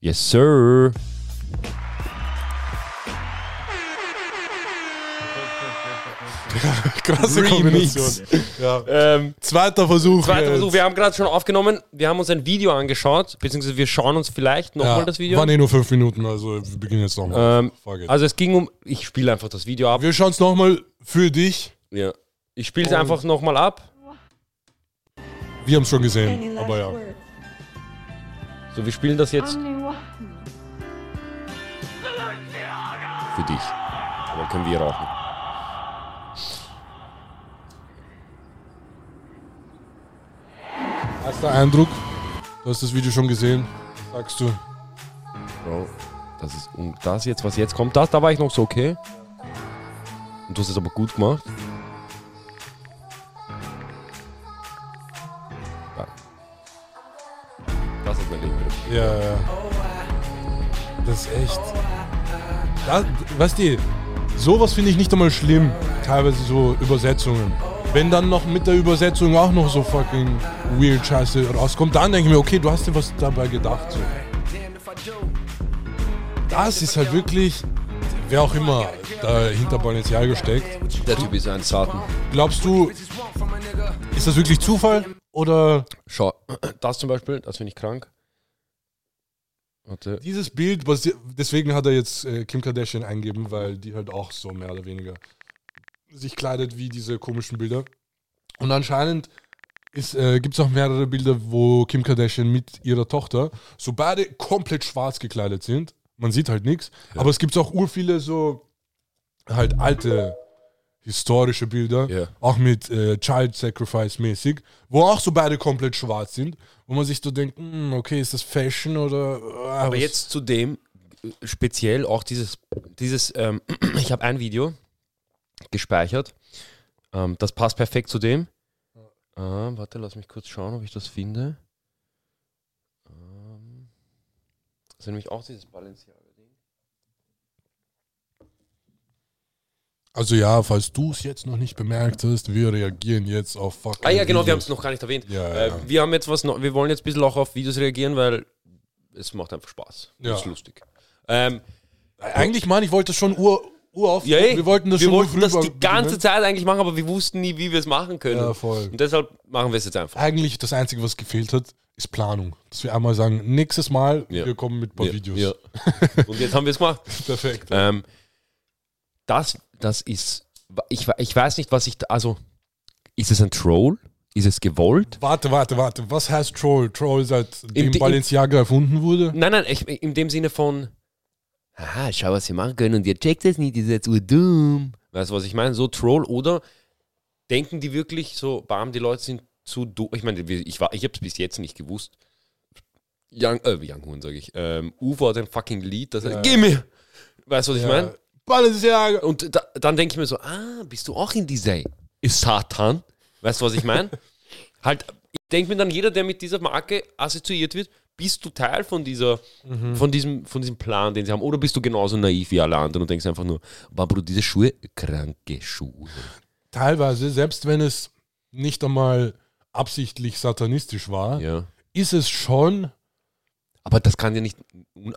Yes, sir. Krasse Remix. Kombination. Ja. Ähm, Zweiter Versuch. zweiter jetzt. Versuch. Wir haben gerade schon aufgenommen. Wir haben uns ein Video angeschaut, beziehungsweise wir schauen uns vielleicht nochmal ja, das Video Waren eh nur fünf Minuten, also wir beginnen jetzt nochmal. Ähm, also es ging um, ich spiele einfach das Video ab. wir schauen es nochmal für dich. Ja. Ich spiele es einfach nochmal ab. Wir haben es schon gesehen, aber ja. words? So, wir spielen das jetzt. Für dich. Aber können wir rauchen. Erster Eindruck. Du hast das Video schon gesehen, sagst du. Bro, das ist um das jetzt, was jetzt kommt, das, da war ich noch so okay. Und du hast es aber gut gemacht. Ja. Das ist mein Leben. wieder. Ja, ja. Das ist echt. Da, weißt du, sowas finde ich nicht einmal schlimm. Teilweise so Übersetzungen. Wenn dann noch mit der Übersetzung auch noch so fucking weird Scheiße rauskommt, dann denke ich mir, okay, du hast dir was dabei gedacht. So. Das ist halt wirklich, wer auch immer da hinter Balenciaga steckt. Der Typ ist ein Saten. Glaubst du, ist das wirklich Zufall? Oder Schau, das zum Beispiel, das finde ich krank. Warte. dieses Bild, deswegen hat er jetzt äh, Kim Kardashian eingeben, weil die halt auch so mehr oder weniger sich kleidet wie diese komischen Bilder. Und anscheinend äh, gibt es auch mehrere Bilder, wo Kim Kardashian mit ihrer Tochter so beide komplett schwarz gekleidet sind. Man sieht halt nichts. Aber es gibt auch ur viele so halt alte historische Bilder, Ja. auch mit äh, Child Sacrifice mäßig, wo auch so beide komplett schwarz sind, wo man sich so denkt, hm, okay, ist das Fashion oder ah, Aber was- jetzt zu dem, äh, speziell auch dieses, dieses ähm, ich habe ein Video gespeichert. Ähm, das passt perfekt zu dem. Ah, warte, lass mich kurz schauen, ob ich das finde. Ähm, das ist nämlich auch dieses Balenciaga-Ding. Also ja, falls du es jetzt noch nicht bemerkt hast, wir reagieren jetzt auf fucking Ah ja, genau, wir haben es Videos. noch gar nicht erwähnt. Ja, Äh, ja. wir haben jetzt was noch, wir wollen jetzt ein bisschen auch auf Videos reagieren, weil es macht einfach Spaß. Ja. Das ist lustig. Ähm, Eigentlich, Mann, ich wollte das schon ur, ur auf. ja, ey, wir wollten das wir schon wollten das die ganze. Zeit eigentlich machen, aber wir wussten nie, wie wir es machen können. Ja, voll. Und deshalb machen wir es jetzt einfach. Eigentlich das Einzige, was gefehlt hat, ist Planung. Dass wir einmal sagen, nächstes Mal, Ja. wir kommen mit ein paar Videos. Und jetzt haben wir es gemacht. Perfekt. Ähm, das, das ist, ich, ich weiß nicht, was ich, da, also, ist es ein Troll? Ist es gewollt? Warte, warte, warte. Was heißt Troll? Troll seitdem Di- Balenciaga erfunden wurde? Nein, nein, ich, in dem Sinne von, aha, schau, was wir machen können und ihr checkt es nicht, ihr seid so dumm. Weißt du, was ich meine? So Troll oder denken die wirklich so, bam, die Leute sind zu dumm. Ich meine, ich, war- ich habe es bis jetzt nicht gewusst. Young, äh, Young Horn, sage ich. Ähm, Uwe hat ein fucking Lied, das Ja. heißt, gib mir! Weißt du, was ich meine? Balenciaga. Und da, dann denke ich mir so, ah, bist du auch in dieser ist Satan? Weißt du, was ich meine? halt, ich denke mir dann, jeder, der mit dieser Marke assoziiert wird, bist du Teil von dieser, von diesem, von diesem Plan, den sie haben, oder bist du genauso naiv wie alle anderen und denkst einfach nur, aber Bro, diese Schuhe, kranke Schuhe. Teilweise, selbst wenn es nicht einmal absichtlich satanistisch war, Ja. ist es schon. Aber das kann ja nicht,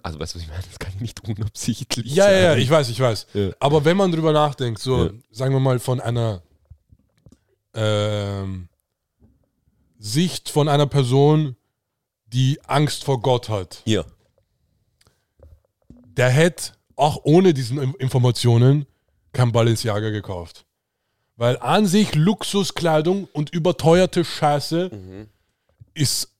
also weißt du, was ich meine? Das kann ja nicht unabsichtlich Ja, ja, ja, sein. ich weiß, ich weiß. Ja. Aber wenn man drüber nachdenkt, so, Ja. sagen wir mal, von einer ähm, Sicht von einer Person, die Angst vor Gott hat, Ja. der hätte auch ohne diesen Im- Informationen kein Balenciaga gekauft. Weil an sich Luxuskleidung und überteuerte Scheiße Mhm. ist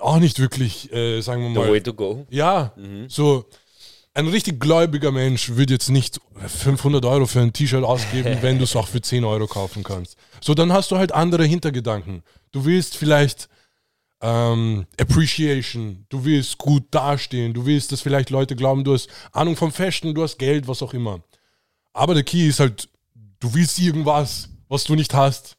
auch nicht wirklich, äh, sagen wir The mal, way to go. ja, Mhm. so ein richtig gläubiger Mensch würde jetzt nicht 500 Euro für ein T-Shirt ausgeben, wenn du es auch für 10 Euro kaufen kannst. So, dann hast du halt andere Hintergedanken. Du willst vielleicht ähm, Appreciation, du willst gut dastehen, du willst, dass vielleicht Leute glauben, du hast Ahnung vom Fashion, du hast Geld, was auch immer. Aber der Key ist halt, du willst irgendwas, was du nicht hast.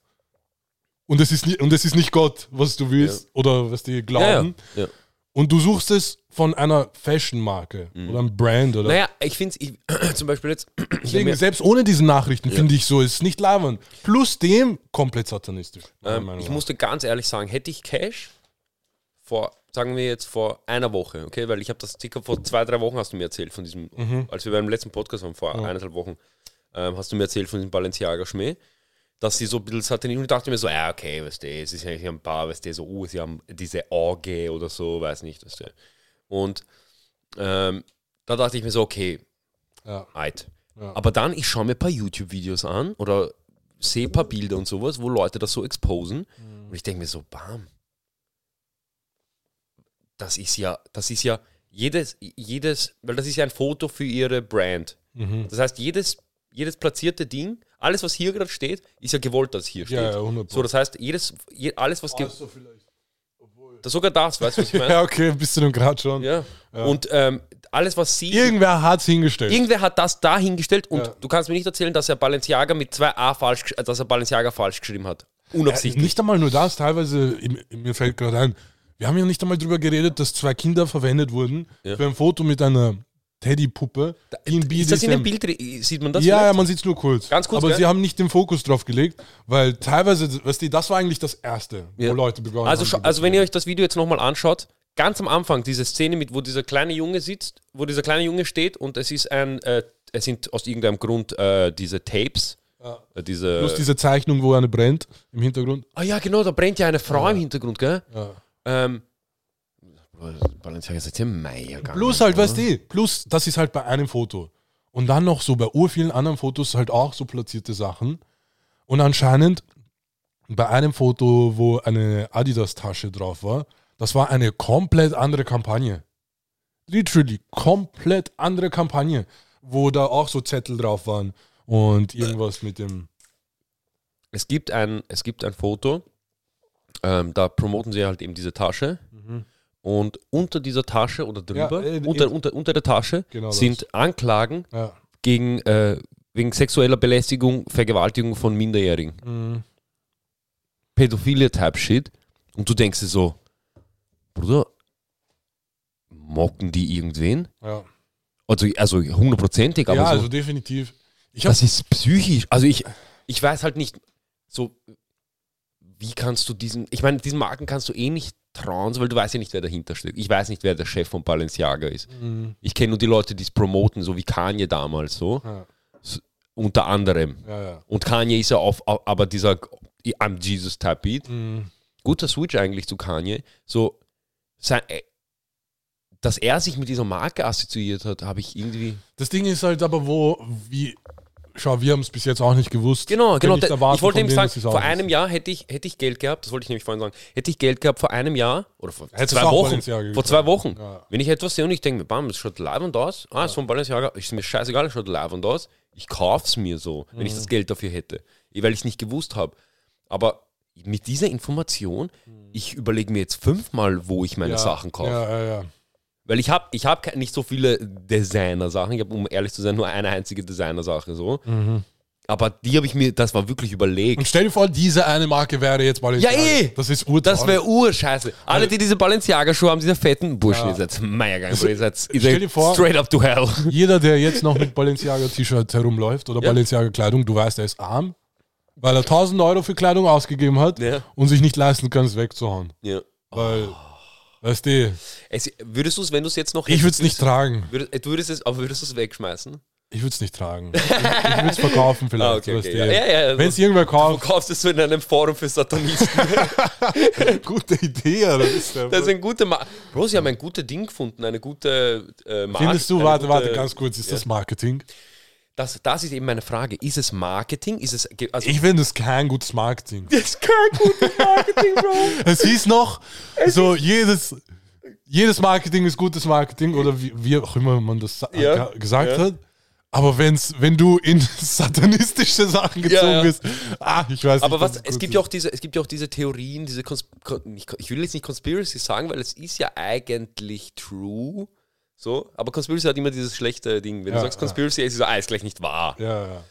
Und es ist, nie, und es ist nicht Gott, was du willst oder was die glauben. Ja, ja. ja. Und du suchst es von einer Fashion-Marke oder einem Brand oder. Naja, ich finde es, zum Beispiel jetzt, Deswegen, selbst ohne diesen Nachrichten finde ich so, es ist nicht labernd. Plus dem komplett satanistisch. Ähm, Meinung ich nach. musste ganz ehrlich sagen, hätte ich Cash vor sagen wir jetzt vor einer Woche, okay, weil ich habe das circa vor zwei, drei Wochen hast du mir erzählt von diesem, Mhm. als wir beim letzten Podcast waren, vor eineinhalb Wochen, ähm, hast du mir erzählt von diesem Balenciaga Schmäh, dass sie so ein bisschen satanisch und ich dachte mir so, ja, okay, weißt du, es ist eigentlich ein paar, weißt du, so, oh, sie haben diese Orge oder so, weiß nicht, weißt du. Und ähm, da dachte ich mir so, okay, Ja. Alt. Ja. Aber dann, ich schaue mir ein paar YouTube-Videos an oder sehe ein paar Bilder und sowas, wo Leute das so exposen. Mhm. Und ich denke mir so, bam. Das ist ja, das ist ja jedes, jedes, weil das ist ja ein Foto für ihre Brand. Mhm. Das heißt, jedes, jedes platzierte Ding, alles, was hier gerade steht, ist ja gewollt, dass hier steht. Ja, ja, 100 So, das heißt, jedes, je, alles, was. Also vielleicht. Das, sogar das, weißt du, was ich meine? Ja, okay, bist du denn gerade schon. ja. Und ähm, alles, was sie. Irgendwer hat es hingestellt. Irgendwer hat das da hingestellt und Ja. du kannst mir nicht erzählen, dass er Balenciaga mit zwei A falsch, äh, dass er Balenciaga falsch geschrieben hat. Ja, Unabsichtlich. nicht einmal nur das, teilweise, mir fällt gerade ein, wir haben ja nicht einmal darüber geredet, dass zwei Kinder verwendet wurden Ja. für ein Foto mit einer Teddypuppe, in ist das in dem BDSM Bild, sieht man das? ja, ja, man sieht es nur kurz. Ganz kurz, Aber gell? sie haben nicht den Fokus drauf gelegt, weil teilweise, weißt du, das war eigentlich das Erste, Ja. wo Leute begonnen also, haben. also wenn ihr euch das Video jetzt nochmal anschaut, ganz am Anfang diese Szene mit, wo dieser kleine Junge sitzt, wo dieser kleine Junge steht und es ist ein, äh, es sind aus irgendeinem Grund äh, diese Tapes, Ja. äh, diese, Plus diese Zeichnung, wo eine brennt im Hintergrund. ah ja genau, da brennt ja eine Frau im Hintergrund, gell? Ja. Ähm, Balenciaga ist jetzt ja Meier gegangen. Plus halt, weißt du, plus das ist halt bei einem Foto. Und dann noch so bei ur vielen anderen Fotos halt auch so platzierte Sachen. Und anscheinend bei einem Foto, wo eine Adidas-Tasche drauf war, das war eine komplett andere Kampagne. Literally, komplett andere Kampagne, wo da auch so Zettel drauf waren und irgendwas mit dem. es gibt ein, es gibt ein Foto, ähm, da promoten sie halt eben diese Tasche. Und unter dieser Tasche oder drüber, Ja, äh, unter, unter, unter der Tasche, Genau das. sind Anklagen Ja. gegen, äh, wegen sexueller Belästigung, Vergewaltigung von Minderjährigen. Mhm. Pädophilie-Type-Shit. Und du denkst dir so, Bruder, mocken die irgendwen? ja. Also, also hundertprozentig, aber ja, so, also definitiv. Das ist psychisch. Also ich, ich weiß halt nicht, so, wie kannst du diesen, ich meine, diesen Marken kannst du eh nicht trauen, weil du weißt ja nicht, wer dahinter steht. Ich weiß nicht, wer der Chef von Balenciaga ist. Mhm. Ich kenne nur die Leute, die es promoten, so wie Kanye damals, so, ja, unter anderem. ja, ja. Und Kanye ist ja auf, auf aber dieser I'm Jesus Type Beat. Mhm. Guter Switch eigentlich zu Kanye. So, sein, äh, dass er sich mit dieser Marke assoziiert hat, habe ich irgendwie. Das Ding ist halt aber, wo, wie, schau, wir haben es bis jetzt auch nicht gewusst. Genau, genau. erwarten ich wollte denen, sagen, vor einem Jahr hätte ich, hätte ich Geld gehabt, das wollte ich nämlich vorhin sagen, hätte ich Geld gehabt vor einem Jahr oder vor zwei Wochen. Vor zwei Wochen. Ja. Wenn ich etwas sehe und ich denke mir, bam, das schaut live und aus, ah, ist von Balenciaga, ist mir scheißegal, es schaut live und aus, ich kaufe es mir so, wenn Mhm. ich das Geld dafür hätte, Eh, weil ich es nicht gewusst habe. Aber mit dieser Information, ich überlege mir jetzt fünfmal, wo ich meine Mhm. ja, Sachen kaufe. Ja, ja, ja. Weil ich habe ich hab nicht so viele Designer-Sachen. Ich habe, um ehrlich zu sein, nur eine einzige Designer-Sache so. Aber die habe ich mir, das war wirklich überlegt. Und stell dir vor, diese eine Marke wäre jetzt Balenciaga. Ja, eh. Das ist urtraurig. Das wäre urscheiße. Alle, die diese Balenciaga-Schuhe haben, diese fetten Burschen, Ja. ihr seid Meiergang, ihr seid, ihr Stell seid dir vor- straight up to hell. Jeder, der jetzt noch mit Balenciaga-T-Shirt herumläuft oder Ja. Balenciaga-Kleidung, du weißt, er ist arm, weil er 1000 Euro für Kleidung ausgegeben hat Ja. und sich nicht leisten kann, es wegzuhauen. Ja. Weil, weißt du, Es, würdest du es, wenn du es jetzt noch ich würde es nicht tragen. Würdest, du würdest es, aber würdest du es wegschmeißen? Ich würde es nicht tragen. Ich, ich würde es verkaufen vielleicht. Ah, okay, okay. du. Ja, ja, ja, also- Wenn es irgendwer Du kauft, kaufst es so in einem Forum für Satanisten. gute Idee. Oder? Das ist Das ist ein guter Ma Bro, sie haben ein gutes Ding gefunden, eine gute äh, Marke. Findest du, warte, gute- warte, ganz kurz, ist das Marketing? Das, das ist eben meine Frage. Ist es Marketing? Ist es. Also, Ich finde es kein gutes Marketing. das ist kein gutes Marketing, Bro. Es hieß noch, so jedes, jedes Marketing ist gutes Marketing oder wie, wie auch immer man das Ja, ge- gesagt ja. hat. Aber wenn's, wenn du in satanistische Sachen gezogen Ja, ja. bist, ah, ich weiß Aber nicht. was, was es gibt ist. ja auch diese, es gibt ja auch diese Theorien, diese Kons ich will jetzt nicht Conspiracy sagen, weil es ist ja eigentlich true. So, aber Conspiracy hat immer dieses schlechte Ding. Wenn Ja, du sagst ja. Conspiracy, ist es so, ah, ist gleich nicht wahr. Ja, ja.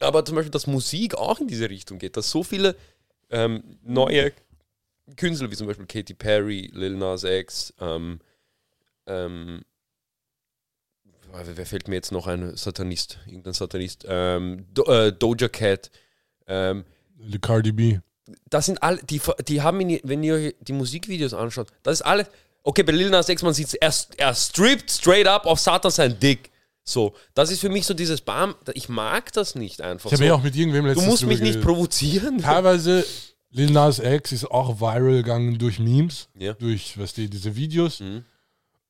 Aber zum Beispiel, dass Musik auch in diese Richtung geht, dass so viele ähm, neue Künstler, wie zum Beispiel Katy Perry, Lil Nas X, ähm, ähm, wer fällt mir jetzt noch ein Satanist, irgendein Satanist, ähm, Do, äh, Doja Cat, ähm, Cardi B. das sind alle, die, die haben, in, wenn ihr euch die Musikvideos anschaut, das ist alles, okay, bei Lil Nas X, man sieht er, er strippt straight up auf Satan sein Dick. So, das ist für mich so dieses Bam, ich mag das nicht einfach. Ich habe so. ja auch mit irgendwem du letztens musst drüber mich nicht provozieren. Teilweise, Lil Nas X ist auch viral gegangen durch Memes, Ja. durch, was die, diese Videos. Mhm.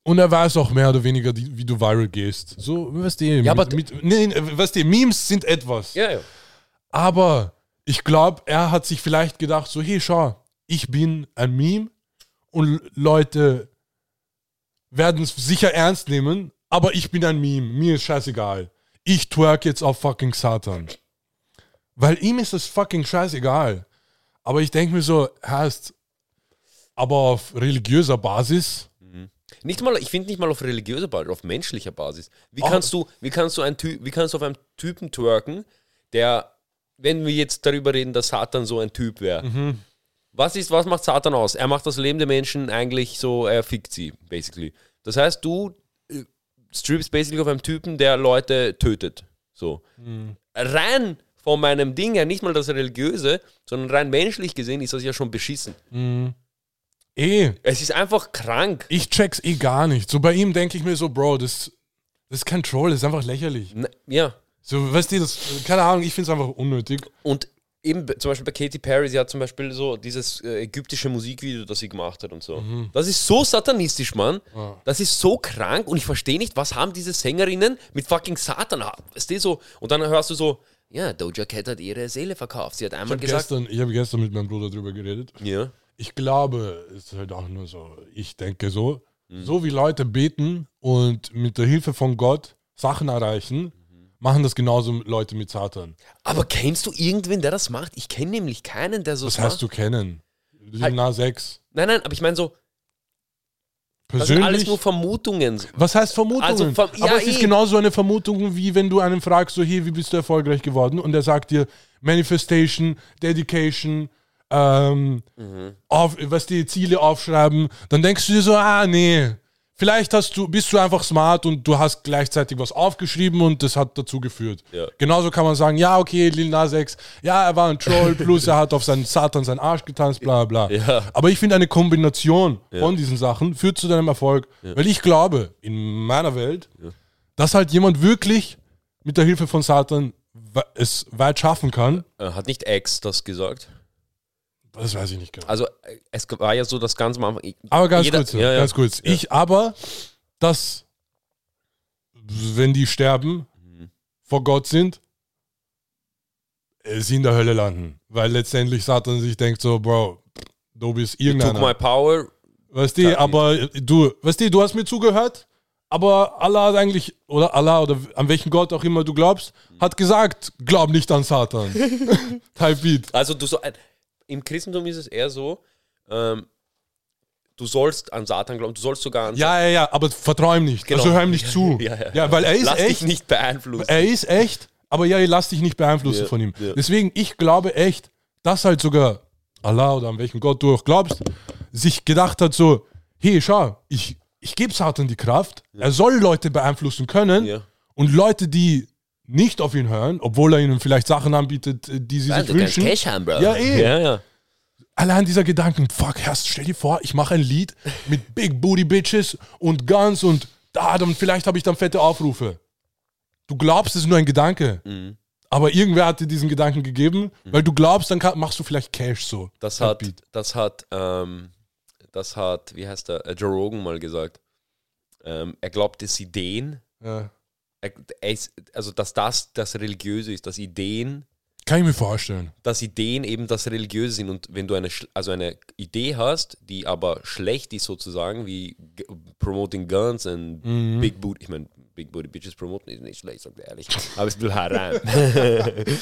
Und er weiß auch mehr oder weniger, die, wie du viral gehst. So, was die, Ja, aber- mit, mit, nee, was die, Memes sind etwas. Ja, ja. Aber ich glaube, er hat sich vielleicht gedacht, so, hey, schau, ich bin ein Meme und Leute werden es sicher ernst nehmen, aber ich bin ein Meme, mir ist scheißegal. Ich twerk jetzt auf fucking Satan. Weil ihm ist das fucking scheißegal. Aber ich denke mir so, heißt, aber auf religiöser Basis, Nicht mal, ich finde nicht mal auf religiöser Basis, auf menschlicher Basis. Wie Oh. kannst du, wie kannst du ein Ty wie kannst du auf einen Typen twerken, der, wenn wir jetzt darüber reden, dass Satan so ein Typ wäre. Mhm. Was ist, was macht Satan aus? Er macht das Leben der Menschen eigentlich so, er fickt sie, basically. Das heißt, du äh, strippst basically auf einem Typen, der Leute tötet. So. Mhm. Rein von meinem Ding her, nicht mal das Religiöse, sondern rein menschlich gesehen ist das ja schon beschissen. eh, Es ist einfach krank. ich check's eh gar nicht. So bei ihm denke ich mir so, Bro, das, das ist kein Troll, das ist einfach lächerlich. Na, Ja. So, weißt du, das, keine Ahnung, ich finde es einfach unnötig. Und eben zum Beispiel bei Katy Perry, sie hat zum Beispiel so dieses äh, ägyptische Musikvideo, das sie gemacht hat und so. Das ist so satanistisch, Mann. Das ist so krank und ich verstehe nicht, was haben diese Sängerinnen mit fucking Satan? Du, so? Und dann hörst du so, ja, Doja Cat hat ihre Seele verkauft. Sie hat Ich einmal habe gesagt, gestern, ich hab gestern mit meinem Bruder drüber geredet. ja, Ich glaube, es ist halt auch nur so, ich denke so, Mhm. so wie Leute beten und mit der Hilfe von Gott Sachen erreichen, machen das genauso Leute mit Satan. aber kennst du irgendwen, der das macht? Ich kenne nämlich keinen, der so Was macht. heißt du kennen? Halt- Nas X. Nein, nein, aber ich meine so, das sind alles Persönlich? nur Vermutungen. Was heißt Vermutungen? Also vom- ja, Aber es ist eh. genauso eine Vermutung, wie wenn du einen fragst, so, hey, wie bist du erfolgreich geworden? Und er sagt dir Manifestation, Dedication, ähm, Mhm. auf, was die Ziele aufschreiben. Dann denkst du dir so, ah, nee. Vielleicht hast du, bist du einfach smart und du hast gleichzeitig was aufgeschrieben und das hat dazu geführt. Ja. Genauso kann man sagen, ja, okay, Lil Nas X, ja, er war ein Troll, plus er hat auf seinen Satan seinen Arsch getanzt, bla bla. Ja. Aber ich finde, eine Kombination von diesen Sachen führt zu deinem Erfolg. Weil ich glaube, in meiner Welt, dass halt jemand wirklich mit der Hilfe von Satan es weit schaffen kann. Äh, Hat nicht X das gesagt? Das weiß ich nicht genau. Also, es war ja so das Ganze Anfang. Aber ganz Jeder- kurz, ja, ja. ganz kurz. Ich aber, dass, wenn die sterben, Mhm. vor Gott sind, sie in der Hölle landen. Weil letztendlich Satan sich denkt so, Bro, du bist Took my irgendeiner. power. Weißt du, aber du, weißt du, du hast mir zugehört, aber Allah hat eigentlich, oder Allah oder an welchen Gott auch immer du glaubst, hat gesagt, glaub nicht an Satan. Type Beat. Also, du so, im Christentum ist es eher so, ähm, du sollst an Satan glauben, du sollst sogar an Ja, ja, ja, aber vertrau ihm nicht. Genau. Also hör ihm nicht zu. Ja, ja, ja. weil er ist Lass echt. dich nicht beeinflussen. Er ist echt, aber ja, lass dich nicht beeinflussen Ja, von ihm. ja. Deswegen, ich glaube echt, dass halt sogar Allah oder an welchen Gott du auch glaubst, sich gedacht hat so, hey, schau, ich, ich gebe Satan die Kraft, er soll Leute beeinflussen können Ja. und Leute, die nicht auf ihn hören, obwohl er ihnen vielleicht Sachen anbietet, äh, die sie Ja, sich wünschen. Cash haben, Bro. Ja, eh. Ja, ja. Allein dieser Gedanken, fuck, Herst, stell dir vor, ich mache ein Lied mit Big Booty Bitches und Guns und da, dann vielleicht habe ich dann fette Aufrufe. Du glaubst, es ist nur ein Gedanke. Mhm. Aber irgendwer hat dir diesen Gedanken gegeben, weil du glaubst, dann kann, machst du vielleicht Cash so. Das hat, Beat. das hat, ähm, das hat, wie heißt der, äh, Joe Rogan mal gesagt. Ähm, er glaubt, dass Ideen, Ja. Ist, also dass das das Religiöse ist, dass Ideen, Kann ich mir vorstellen. dass Ideen eben das Religiöse sind und wenn du eine, also eine Idee hast, die aber schlecht ist sozusagen, wie Promoting Guns und Mhm. Big Booty, ich meine, Big Booty Bitches promoten ist nicht schlecht, sagt er ehrlich, aber es will herein.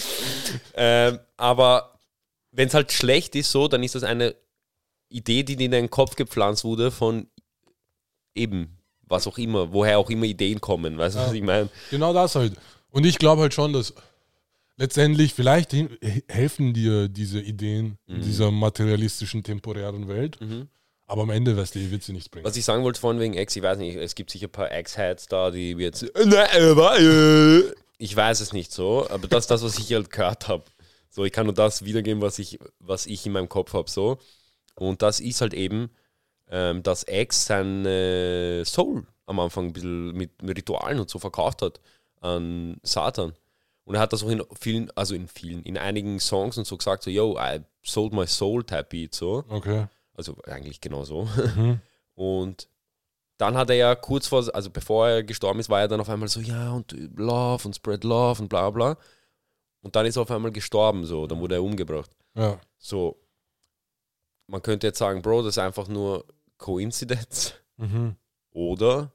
ähm, aber wenn es halt schlecht ist so, dann ist das eine Idee, die dir in deinen Kopf gepflanzt wurde von eben, was auch immer, woher auch immer Ideen kommen, weißt du, was ich meine? Genau das halt. Und ich glaube halt schon, dass letztendlich vielleicht helfen dir diese Ideen Mhm. in dieser materialistischen, temporären Welt. Aber am Ende wirst du wird sie nichts bringen. Was ich sagen wollte vorhin wegen Ex, ich weiß nicht, es gibt sicher ein paar Ex-Heads da, die jetzt. Äh, Ich weiß es nicht so, aber das ist das, was ich halt gehört habe. So, ich kann nur das wiedergeben, was ich, was ich in meinem Kopf habe. So. Und das ist halt eben, ähm, dass X sein äh, Soul am Anfang ein bisschen mit, Ritualen und so verkauft hat an Satan. Und er hat das auch in vielen, also in vielen, in einigen Songs und so gesagt, so, yo, I sold my soul type beat, so. Okay. Also eigentlich genau so. Und dann hat er ja kurz vor, also bevor er gestorben ist, war er dann auf einmal so, ja, und Love und Spread Love und bla bla. Und dann ist er auf einmal gestorben, so, dann wurde er umgebracht. Ja. So, man könnte jetzt sagen, Bro, das ist einfach nur Coincidence. Mhm. Oder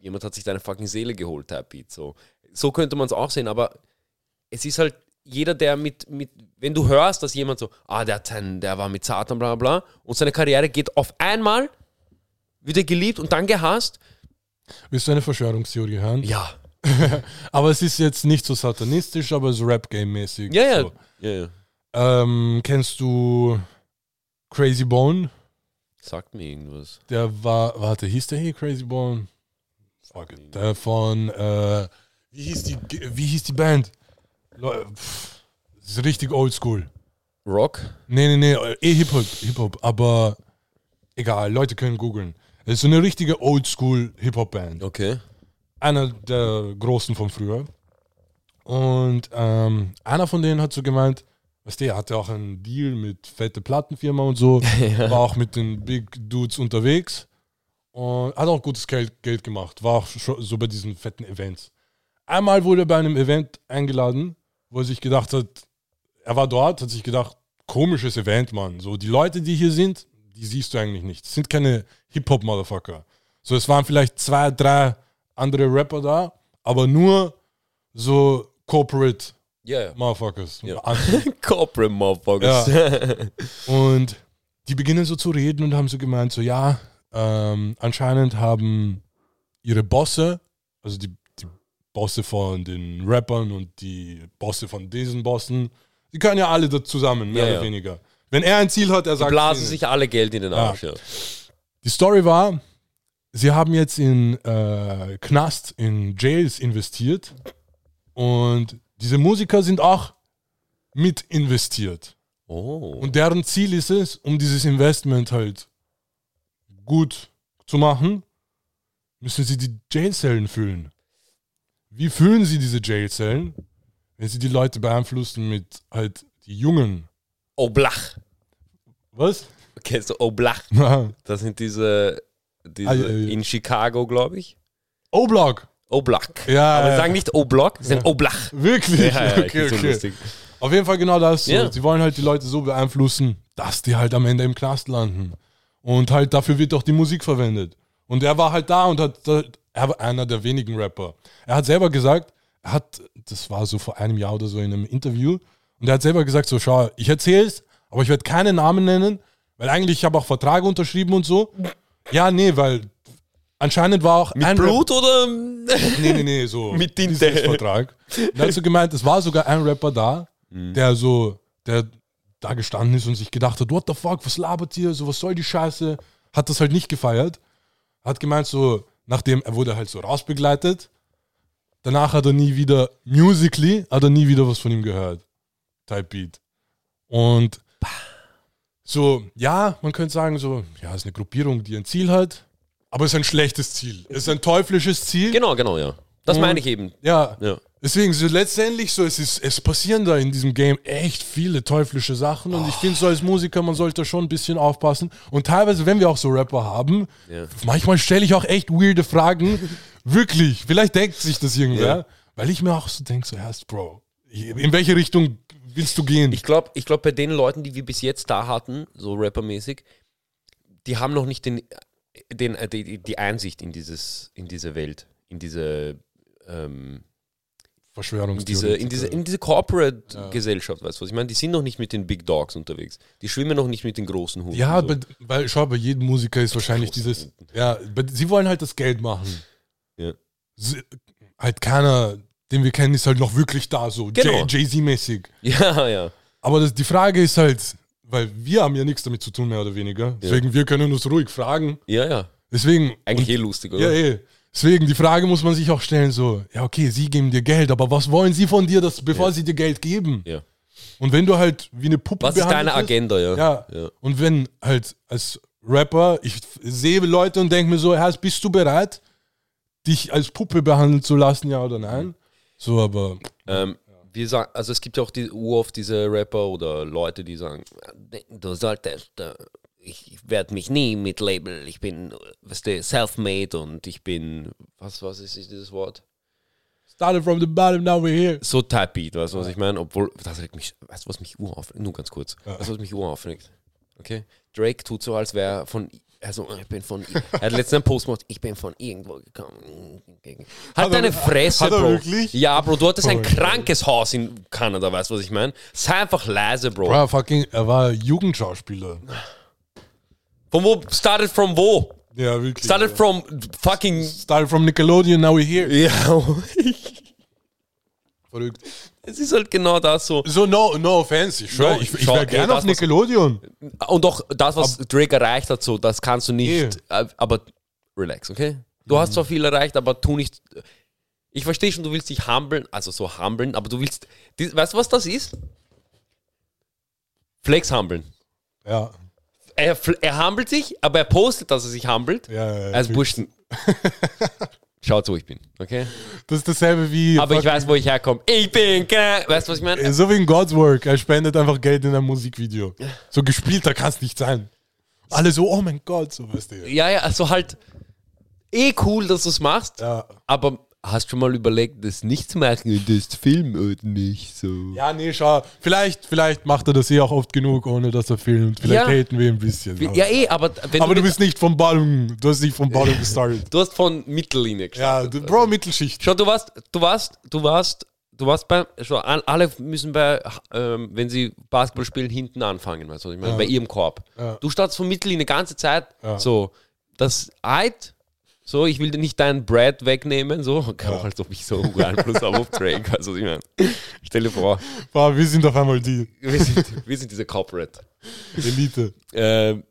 jemand hat sich deine fucking Seele geholt, Type Beat. So, so könnte man es auch sehen, aber es ist halt jeder, der mit, mit, wenn du hörst, dass jemand so, ah, der hat seinen, der war mit Satan, bla bla, und seine Karriere geht auf einmal, wird er geliebt und dann gehasst. Willst du eine Verschwörungstheorie hören? Ja. Aber es ist jetzt nicht so satanistisch, aber so Rap-Game-mäßig. Ja, ja. So. ja, ja. Ähm, kennst du Crazy Bone? Sagt mir irgendwas. Der war, warte, hieß der hier Crazy Bone? Fuck it. Der von, äh, wie hieß die, wie hieß die Band? Leu- pff, ist richtig oldschool. Rock? Nee, nee, nee, eh Hip-Hop, Hip-Hop, aber egal, Leute können googeln. Es ist so eine richtige oldschool Hip-Hop-Band. Okay. Einer der großen von früher. Und ähm, einer von denen hat so gemeint, weißt du, er hatte auch einen Deal mit fette Plattenfirma und so, war auch mit den Big Dudes unterwegs und hat auch gutes Geld, Geld gemacht, war auch so bei diesen fetten Events. Einmal wurde er bei einem Event eingeladen, wo er sich gedacht hat, er war dort, hat sich gedacht, komisches Event, Mann. So, die Leute, die hier sind, die siehst du eigentlich nicht. Das sind keine Hip-Hop-Motherfucker. So, es waren vielleicht zwei, drei andere Rapper da, aber nur so Corporate Ja, ja. Motherfuckers. Ja. An- Corporate Motherfuckers. Und die beginnen so zu reden und haben so gemeint, so ja, ähm, anscheinend haben ihre Bosse, also die, die Bosse von den Rappern und die Bosse von diesen Bossen, die können ja alle da zusammen, mehr Ja, oder ja. weniger. Wenn er ein Ziel hat, er sagt Blasen sich alle Geld in den Arsch. Ja. Die Story war, sie haben jetzt in äh, Knast, in Jails investiert und diese Musiker sind auch mit investiert. Oh. Und deren Ziel ist es, um dieses Investment halt gut zu machen, müssen sie die Jailzellen füllen. Wie füllen sie diese Jailzellen? Wenn sie die Leute beeinflussen mit halt die Jungen. Oblach. Was? Kennst du Oblach? Das sind diese, diese Ah, ja, ja. in Chicago, glaube ich. O-Block. Oblach. Ja, Aber ja. sagen nicht O-Block, sie sagen Oblach. Wirklich? Ja, okay, so okay. lustig. Auf jeden Fall genau das. So. Ja. Sie wollen halt die Leute so beeinflussen, dass die halt am Ende im Knast landen. Und halt dafür wird auch die Musik verwendet. Und er war halt da und hat, er war einer der wenigen Rapper. Er hat selber gesagt, er hat, das war so vor einem Jahr oder so in einem Interview, und er hat selber gesagt, so schau, ich erzähle es, aber ich werde keinen Namen nennen, weil eigentlich ich habe auch Verträge unterschrieben und so. Ja, nee, weil anscheinend war auch Mit ein Blut oder? Nee, nee, nee, so. Mit Tinte. Vertrag. Er hat so gemeint, es war sogar ein Rapper da, Mhm. der so, der da gestanden ist und sich gedacht hat, what the fuck, was labert ihr, so was soll die Scheiße? Hat das halt nicht gefeiert. Hat gemeint, so, nachdem er wurde halt so rausbegleitet, danach hat er nie wieder, musically, hat er nie wieder was von ihm gehört. Type Beat. Und so, ja, man könnte sagen, so, ja, es ist eine Gruppierung, die ein Ziel hat, aber es ist ein schlechtes Ziel. Es ist ein teuflisches Ziel. Genau, genau, ja. Das Und- meine ich eben. Ja. Ja. Deswegen, so letztendlich so, es, ist, es passieren da in diesem Game echt viele teuflische Sachen und ich finde so als Musiker, man sollte schon ein bisschen aufpassen. Und teilweise, wenn wir auch so Rapper haben, Ja. manchmal stelle ich auch echt weirde Fragen. Wirklich. Vielleicht denkt sich das irgendwer. Ja. Weil ich mir auch so denke, so, erst, Bro, in welche Richtung willst du gehen? Ich glaube, ich glaub, bei den Leuten, die wir bis jetzt da hatten, so rappermäßig, die haben noch nicht den, den, äh, die, die Einsicht in, dieses, in diese Welt, in diese, ähm, in Verschwörungstheorie. diese, in diese, in diese Corporate-Gesellschaft, weißt du was ich meine? Die sind noch nicht mit den Big Dogs unterwegs. Die schwimmen noch nicht mit den großen Hunden. ja, so. bei, weil schau, bei jedem Musiker ist wahrscheinlich dieses, ja, bei, sie wollen halt das Geld machen. Ja. Sie, halt keiner, den wir kennen, ist halt noch wirklich da, so Genau. Jay- Jay-Z-mäßig. ja, ja. Aber das, die Frage ist halt, weil wir haben ja nichts damit zu tun, mehr oder weniger. Deswegen, wir können uns ruhig fragen. Ja, ja. Deswegen, Eigentlich und- eh lustig, ja, oder? eh. Deswegen, die Frage muss man sich auch stellen, so, ja, okay, sie geben dir Geld, aber was wollen sie von dir, dass, bevor Ja. sie dir Geld geben? Ja. Und wenn du halt wie eine Puppe Was ist deine wirst- Agenda, ja? Ja. Ja. Und wenn halt als Rapper, ich sehe Leute und denke mir so, Herr, bist du bereit, dich als Puppe behandeln zu lassen, ja oder nein? So, aber Ähm, wir sagen, also es gibt ja auch die oft diese Rapper oder Leute, die sagen, du solltest, äh, ich werde mich nie mit Label, ich bin, weißt du, self-made und ich bin, was, was ist dieses Wort? started from the bottom, now we're here. So Type Beat, weißt du, was ich meine? Obwohl, das regt mich, weißt du, was mich uraufregt? Nur ganz kurz. Weißt du, was mich uraufregt? Okay? Drake tut so, als wäre von, also ich bin von, er hat letztens einen Post gemacht, ich bin von irgendwo gekommen. Halt Hat deine Fresse, hat Bro. wirklich? Ja, Bro, du hattest ein Oh, krankes Haus in Kanada, weißt du, was ich meine? Sei einfach leise, Bro. Bro, fucking, er war Jugendschauspieler. Von wo, started from wo? Ja, wirklich. Started from fucking, started from Nickelodeon, now we're here. ja, Verrückt. es ist halt genau das so. So, no, no offense, ich No, ich, ich wäre gerne auf was- Nickelodeon. Und auch das, was Drake erreicht hat, so, das kannst du nicht. äh, Aber relax, okay? Du hast zwar viel erreicht, aber tu nicht. Ich verstehe schon, du willst dich humblen, also so humblen, aber du willst. Weißt du, was das ist? Flex humblen. Ja, Er, er humbelt sich, aber er postet, dass er sich humbelt. ja, ja. Ist Burschen. Schaut, wo ich bin, okay? Das ist dasselbe wie. Aber ich weiß, wo ich herkomme. Ich bin krank. Weißt du, was ich meine? So wie in God's Work. Er spendet einfach Geld in einem Musikvideo. So gespielter kann es nicht sein. Alle so, oh mein Gott, so weißt du. Ja, ja, also halt eh cool, dass du es machst. Ja. Aber hast du schon mal überlegt, das nicht zu machen und das Film oder nicht so? Ja, nee, schau. Vielleicht, vielleicht macht er das eh auch oft genug, ohne dass er filmt. Vielleicht Ja. haten wir ein bisschen. Aber Ja, eh, aber wenn aber du mit- bist nicht vom Bottom. Du hast nicht vom Bottom gestartet. du hast von Mittellinie Ja, gestartet. du, Bro, Mittelschicht. Schau, du warst, du warst, du warst, du warst bei, schau, all- alle müssen bei, ähm, wenn sie Basketball spielen, hinten anfangen, weißt du, was ich meine, bei ihrem Korb. Ja. Du startest von Mittellinie ganze Zeit, Ja. so, das Eid, so, ich will dir nicht deinen Brad wegnehmen, so, auch als ob ich so einen Einfluss habe auf Drake, also ich meine. Stell dir vor, Boah, wir sind auf einmal die wir sind, wir sind diese Corporate. Elite. Ähm,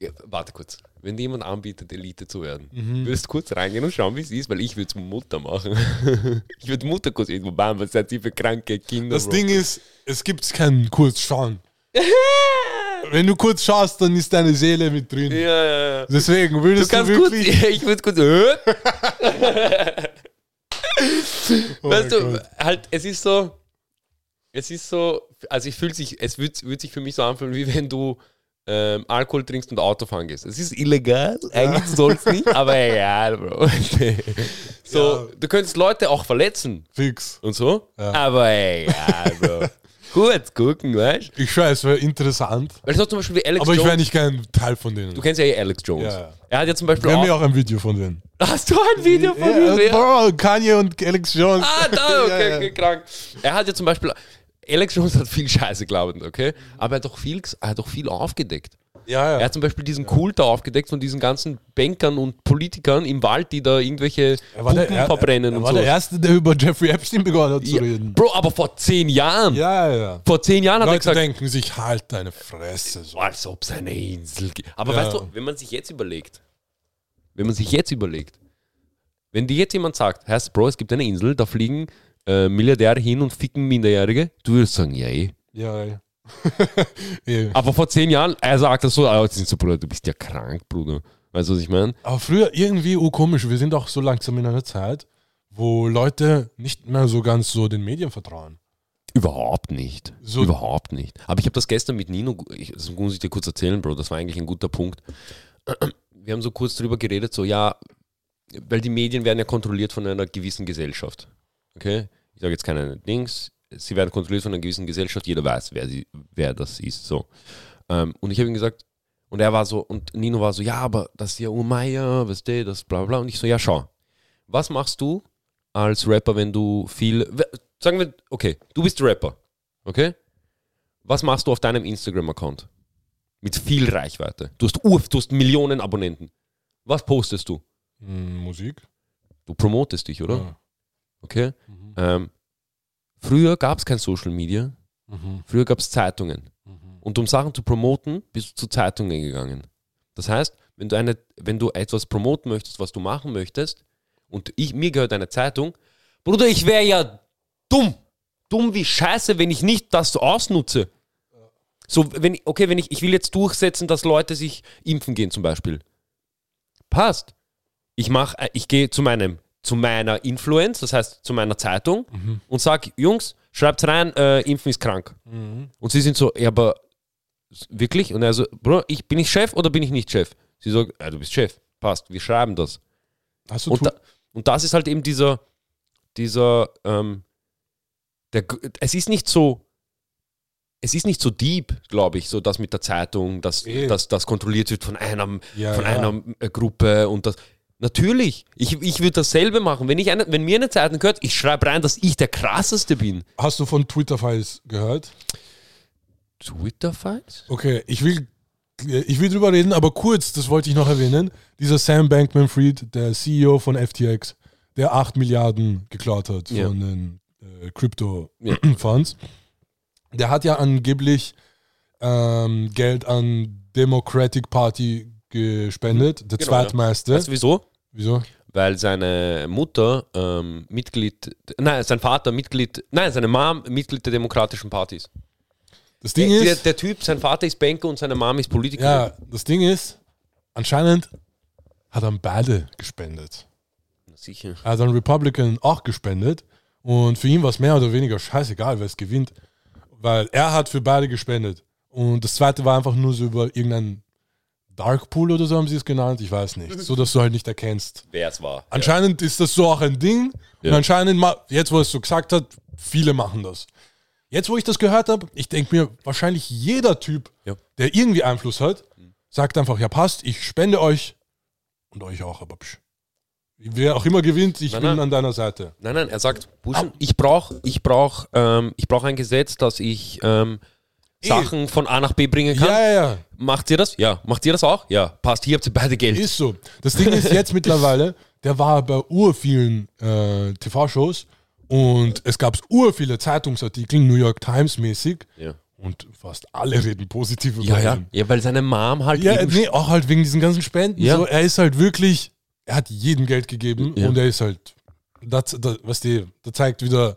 ja, warte kurz. Wenn dir jemand anbietet, Elite zu werden, Mhm. würdest du kurz reingehen und schauen, wie es ist, weil ich würde es Mutter machen. ich würde Mutterkurs irgendwo bauen, was seid ihr für kranke Kinder? Das Bro? Ding ist, es gibt keinen kurz schauen. Wenn du kurz schaust, dann ist deine Seele mit drin. Ja, ja, ja. Deswegen Du würdest du, kannst kurz, wirklich. ich würde kurz? Oh weißt du, Gott. halt, es ist so, es ist so, also ich fühle sich, es wird, wird sich für mich so anfühlen, wie wenn du ähm, Alkohol trinkst und Autofahren gehst. Es ist illegal, eigentlich sollst du nicht, aber egal, Bro. so, Ja. du könntest Leute auch verletzen Fix. und so, Ja. aber egal, Bro. Kurz gucken, weißt du? Ich es wäre interessant. Weil so zum Beispiel wie Alex Aber ich wäre Jones, nicht kein Teil von denen. du kennst ja eh Alex Jones. Ja, ja. Er hat ja zum Beispiel Wir haben ja auch, auch ein Video von denen. hast du ein Video von Ja, ihm? Ja. Bro, Kanye und Alex Jones. Ah, da, okay, okay, krank. Er hat ja zum Beispiel, Alex Jones hat viel Scheiße geglaubt, okay? Aber er hat doch viel, er hat doch viel aufgedeckt. Ja, Er ja. hat zum Beispiel diesen Kult da aufgedeckt von diesen ganzen Bankern und Politikern im Wald, die da irgendwelche Er war, der, Puppen er, verbrennen er und war so. der Erste, der über Jeffrey Epstein begonnen hat zu Ja, reden. Bro, aber vor zehn Jahren. Ja, ja. Vor zehn Jahren hat er Leute gesagt, denken sich, halt deine Fresse. So. als ob es eine Insel gibt. Aber weißt du, wenn man sich jetzt überlegt, wenn man sich jetzt überlegt, wenn dir jetzt jemand sagt, heißt, Bro, es gibt eine Insel, da fliegen äh, Milliardäre hin und ficken Minderjährige, du würdest sagen, ja, eh. Ja, ja. Aber vor zehn Jahren, er sagt das so, ah, jetzt sind so, Bruder, du bist ja krank, Bruder. Weißt du, was ich meine? Aber früher irgendwie oh, komisch. Wir sind auch so langsam in einer Zeit, wo Leute nicht mehr so ganz so den Medien vertrauen. Überhaupt nicht. So- Überhaupt nicht. Aber ich habe das gestern mit Nino, ich, das muss ich dir kurz erzählen, Bro, das war eigentlich ein guter Punkt. Wir haben so kurz drüber geredet, so, ja, weil die Medien werden ja kontrolliert von einer gewissen Gesellschaft. Okay? Ich sage jetzt keine Dings, sie werden kontrolliert von einer gewissen Gesellschaft, jeder weiß, wer, sie, wer das ist. So. Ähm, und ich habe ihm gesagt, und er war so, und Nino war so, ja, aber das ist ja Urmeier, weißt du, das bla bla. Und ich so, ja, schau, was machst du als Rapper, wenn du viel, sagen wir, okay, du bist Rapper, okay? Was machst du auf deinem Instagram-Account? Mit viel Reichweite. Du hast, Ur, du hast Millionen Abonnenten. Was postest du? Hm, Musik? Du promotest dich, oder? Ja. Okay? Mhm. Ähm, früher gab es kein Social Media, Mhm. früher gab es Zeitungen. Mhm. Und um Sachen zu promoten, bist du zu Zeitungen gegangen. Das heißt, wenn du, eine, wenn du etwas promoten möchtest, was du machen möchtest, und ich, mir gehört eine Zeitung, Bruder, ich wäre ja dumm, dumm wie Scheiße, wenn ich nicht das ausnutze. So, wenn ich, okay, wenn ich, ich will jetzt durchsetzen, dass Leute sich impfen gehen zum Beispiel. Passt. Ich mach, äh, ich gehe zu meinem, zu meiner Influence, das heißt zu meiner Zeitung und sag, Jungs, schreibt rein, äh, Impfen ist krank. Und sie sind so, ja, aber wirklich? Und er so, Bro, ich, bin ich Chef oder bin ich nicht Chef? Sie sagt, ja, du bist Chef. Passt, wir schreiben das. Du Und, da, und das ist halt eben dieser, dieser, ähm, der, es ist nicht so, es ist nicht so deep, glaube ich, so das mit der Zeitung, dass dass das kontrolliert wird von einer, Ja, von ja. einer äh, Gruppe und das. Natürlich, ich, ich würde dasselbe machen. Wenn, ich eine, wenn mir eine Zeitung gehört, ich schreibe rein, dass ich der krasseste bin. hast du von Twitter-Files gehört? Twitter-Fights? Okay, ich will, ich will drüber reden, aber kurz, das wollte ich noch erwähnen. Dieser Sam Bankman-Fried, der CEO von FTX, der 8 Milliarden geklaut hat Ja. von den äh, Ja. Crypto-Funds, der hat ja angeblich ähm, Geld an Democratic Party gespendet, der Genau, ja. zweitmeiste. Weißt du wieso? Wieso? Weil seine Mutter ähm, Mitglied, nein, sein Vater Mitglied, nein, seine Mom Mitglied der Demokratischen Party ist. Das Ding der, ist, der Typ, sein Vater ist Banker und seine Mom ist Politiker. ja, das Ding ist, anscheinend hat er beide gespendet. Sicher. Er hat an Republican auch gespendet und für ihn war es mehr oder weniger scheißegal, wer es gewinnt, weil er hat für beide gespendet. Und das zweite war einfach nur so über irgendeinen Dark Pool oder so haben sie es genannt, ich weiß nicht, so dass du halt nicht erkennst. Wer es war. Anscheinend ist das so auch ein Ding Ja. und anscheinend, jetzt wo es so gesagt hat, viele machen das. Jetzt wo ich das gehört habe, ich denke mir, wahrscheinlich jeder Typ, Ja. der irgendwie Einfluss hat, sagt einfach, ja passt, ich spende euch und euch auch, aber psch. Wer auch immer gewinnt, ich Nein, bin nein. an deiner Seite. Nein, nein, er sagt, Buschen, ich brauche ich brauch, ähm, ich brauch ein Gesetz, dass ich ähm, Sachen von A nach B bringen kann. Ja, ja, ja. Macht ihr das? Ja. Macht ihr das auch? Ja. Passt, hier habt ihr beide Geld. Ist so. Das Ding ist jetzt mittlerweile, der war bei urvielen äh, TV-Shows und es gab urviele Zeitungsartikel, New York Times mäßig ja. und fast alle reden positiv über Ja, ja. ihn. Ja, weil seine Mom halt Ja, nee, auch halt wegen diesen ganzen Spenden. Ja. So, er ist halt wirklich, er hat jedem Geld gegeben Ja. und er ist halt, das, das, was die, das zeigt wieder,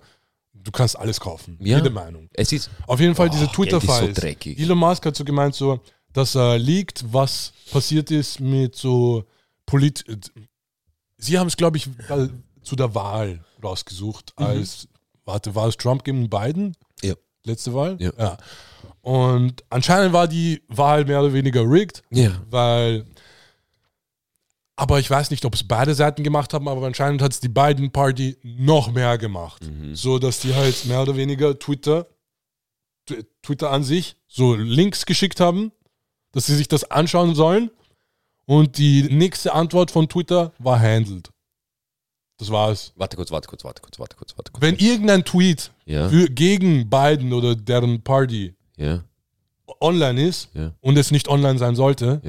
du kannst alles kaufen. Ja. Jede Meinung. Es ist, Auf jeden Fall diese Oh, Geld ist so Twitter-Files. dreckig. Elon Musk hat so gemeint, so, dass er liegt, was passiert ist mit so Polit. Sie haben es, glaube ich, zu der Wahl rausgesucht, als, warte, war es Trump gegen Biden? Ja. Letzte Wahl? Ja. Und anscheinend war die Wahl mehr oder weniger rigged, ja. weil. Aber ich weiß nicht, ob es beide Seiten gemacht haben, aber anscheinend hat es die Biden Party noch mehr gemacht. So dass die halt mehr oder weniger Twitter, Tw- Twitter an sich, so Links geschickt haben, dass sie sich das anschauen sollen. Und die nächste Antwort von Twitter war handled. Das war's. Warte kurz, warte kurz, warte kurz, warte kurz, warte kurz. Wenn irgendein Tweet ja, für, gegen Biden oder deren Party ja, online ist ja, und es nicht online sein sollte,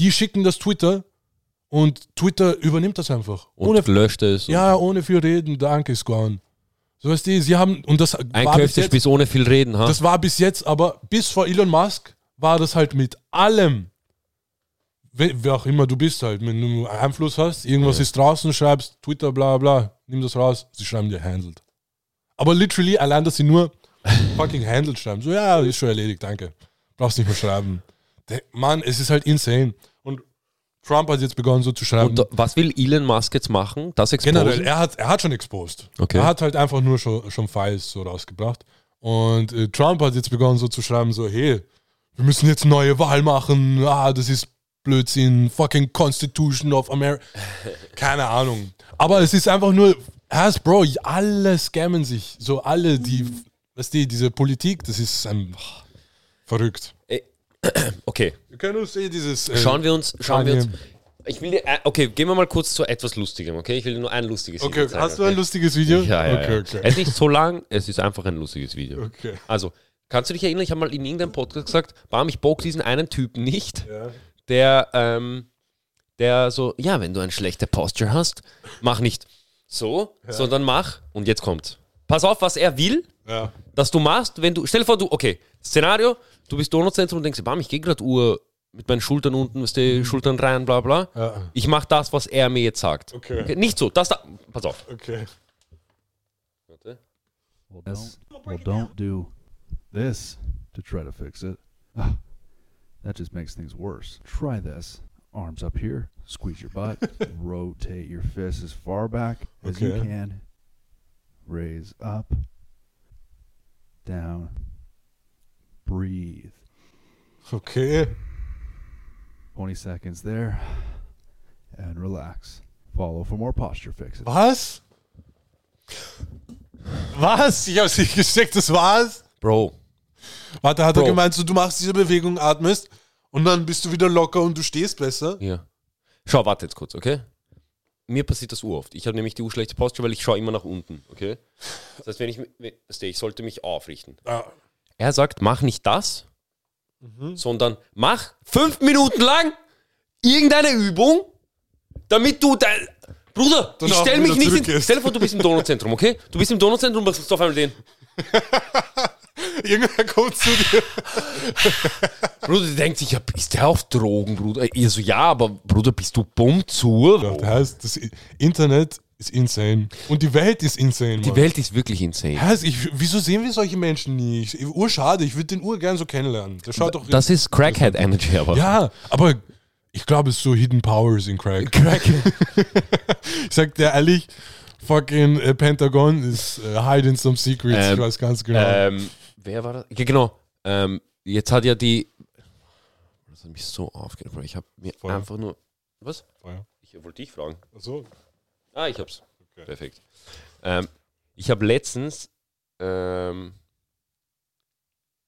die schicken das Twitter und Twitter übernimmt das einfach. Und ohne, löscht es. ja, ohne viel reden, danke, gone. So weißt du, sie haben, und das Ein war, bis jetzt, Köftespieß ohne viel reden, ha? das war bis jetzt, aber bis vor Elon Musk war das halt mit allem, wer, auch immer du bist halt, wenn du Einfluss hast, irgendwas Ja. ist draußen, schreibst Twitter, bla bla, nimm das raus, sie schreiben dir handled. Aber literally, allein, dass sie nur fucking handled schreiben, so ja, ist schon erledigt, danke. Brauchst nicht mehr schreiben. Mann, es ist halt insane. Trump hat jetzt begonnen so zu schreiben. Und was will Elon Musk jetzt machen? Das exposen? Generell, er hat, er hat schon exposed. Okay. Er hat halt einfach nur schon, schon Files so rausgebracht. Und äh, Trump hat jetzt begonnen so zu schreiben, so, hey, wir müssen jetzt neue Wahl machen, ah, das ist Blödsinn, fucking Constitution of America. Keine Ahnung. Aber es ist einfach nur, Hass, Bro, alle scammen sich. So alle, die, weißt du, diese Politik, das ist ein, verrückt. Okay, Wir können uns eh dieses... äh, schauen wir uns, schauen wir uns. Ich will dir, äh, okay, gehen wir mal kurz zu etwas Lustigem, okay? Ich will dir nur ein lustiges Okay, Video zeigen, hast du ein lustiges Video? Ja, ja, okay, ja. okay. Es ist nicht so lang, es ist einfach ein lustiges Video. Okay. Also, kannst du dich erinnern, ich habe mal in irgendeinem Podcast gesagt, Bam, ich bock diesen einen Typen nicht, Ja. der, ähm, der so, ja, wenn du eine schlechte Posture hast, mach nicht so, sondern mach, und jetzt kommt. Pass auf, was er will, Ja. dass du machst, wenn du, stell dir vor, du, okay, Szenario, du bist Donutzentrum und denkst, bam, ich gehe gerade Uhr mit meinen Schultern unten, weißt du, Schultern rein, bla bla. Mhm. Ja. Ich mach das, was er mir jetzt sagt. Okay. Nicht so, das da, pass auf. Okay. Warte. Well, don't, well, don't do this to try to fix it. Ah, that just makes things worse. Try this. Arms up here, squeeze your butt, rotate your fists as far back as you Okay. can. Raise up, down, breathe. Okay. 20 seconds there, and relax. Follow for more posture fixes. Was? Was? Ich hab's nicht gesteckt, das war's? Bro, Warte, hat er Bro. gemeint, so, du machst diese Bewegung, atmest und dann bist du wieder locker und du stehst besser? ja. Schau, warte jetzt kurz, okay? Mir passiert das uroft. Ich habe nämlich die urschlechte Posture, weil ich schaue immer nach unten, okay? Das heißt, wenn ich, ich sollte mich aufrichten. Ah. Er sagt, mach nicht das, Mhm. sondern mach fünf Minuten lang irgendeine Übung, damit du dein. Bruder, Dann ich stell mich nicht in. zurückgehst. Stell dir vor, du bist im Donauzentrum, okay? Du bist im Donauzentrum und machst auf einmal den. Irgendwer kommt zu dir. Bruder, der denkt sich, ja, ist der auf Drogen, Bruder? Ich so, ja, aber Bruder, bist du bumm zu? Das heißt, das Internet ist insane. Und die Welt ist insane. Die Mann. Welt ist wirklich insane. Heißt, ich, wieso sehen wir solche Menschen nie? Ich, urschade, ich würde den Ur gern so kennenlernen. Der schaut doch. Das ist Crackhead Energy, aber. ja, aber ich glaube, es ist so Hidden Powers in Crack. Crackhead. Ich sag dir ehrlich, fucking äh, Pentagon ist äh, hiding some secrets. Ähm, ich weiß ganz genau. ähm, wer war das? Ja, genau. Ähm, jetzt hat ja die. Das hat mich so aufgeregt. Ich habe mir Feuer. einfach nur. Was? Feuer. Ich wollte dich fragen. Achso. Ah, ich hab's. Okay. Perfekt. Ähm, ich habe letztens ähm,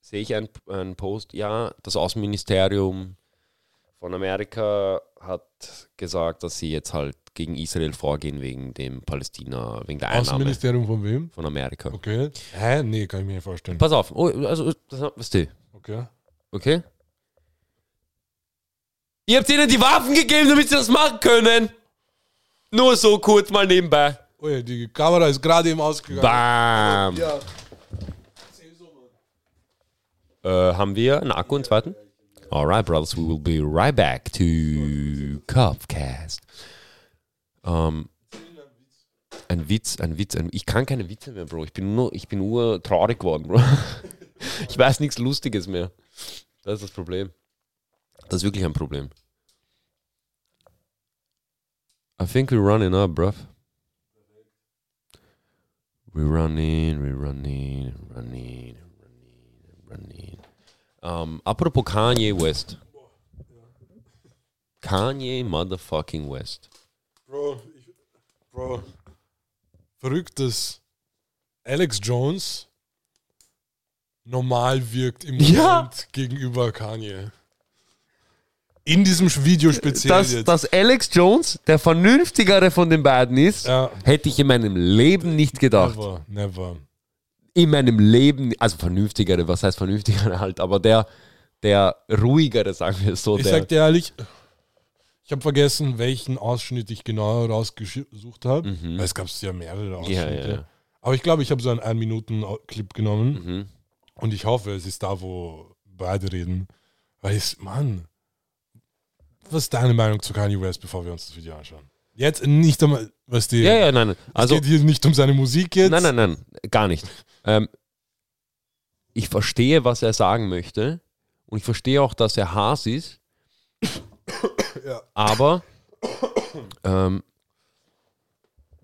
sehe ich einen ein Post, ja, das Außenministerium von Amerika hat gesagt, dass sie jetzt halt gegen Israel vorgehen wegen dem Palästina, wegen der Einnahme Außenministerium von wem? von Amerika. Okay. Hä? Nee, kann ich mir nicht vorstellen. Pass auf, oh, also, das, weißt du, Okay. okay? Ihr habt ihnen die Waffen gegeben, damit sie das machen können. Nur so kurz mal nebenbei. Oh ja, die Kamera ist gerade eben ausgegangen. Bam! Ja. Äh, haben wir einen Akku, einen zweiten? Alright, brothers, we will be right back to Kopfcast. Ähm, ein Witz, ein Witz, ein, ich kann keine Witze mehr, Bro. Ich bin nur, ich bin nur traurig geworden, Bro. Ich weiß nichts Lustiges mehr. Das ist das Problem. Das ist wirklich ein Problem. I think we're running up, bruv. We're running, we're running, running, running, running. Ähm, apropos Kanye West. Kanye motherfucking West. Bro, ich, Bro. Verrückt, dass Alex Jones normal wirkt im Moment Ja. gegenüber Kanye. In diesem Video speziell Dass, jetzt. dass Alex Jones der vernünftigere von den beiden ist, ja, hätte ich in meinem Leben nicht gedacht. never, never. In meinem Leben, also vernünftigere, was heißt vernünftigere halt, aber der, der ruhigere, sagen wir es so. Ich der, sag dir ehrlich, ich habe vergessen, welchen Ausschnitt ich genau rausgesucht habe. Mhm. Weil es gab ja mehrere Ausschnitte. ja, ja. Aber ich glaube, ich habe so einen 1-Minuten-Clip genommen. Mhm. Und ich hoffe, es ist da, wo beide reden. Weil es, Mann, was ist deine Meinung zu Kanye West, bevor wir uns das Video anschauen? Jetzt nicht einmal, was die. Ja, ja, nein, nein. Also, es geht hier nicht um seine Musik jetzt. Nein, nein, nein, gar nicht. Ähm, ich verstehe, was er sagen möchte und ich verstehe auch, dass er Haas ist. Ja. Aber ähm,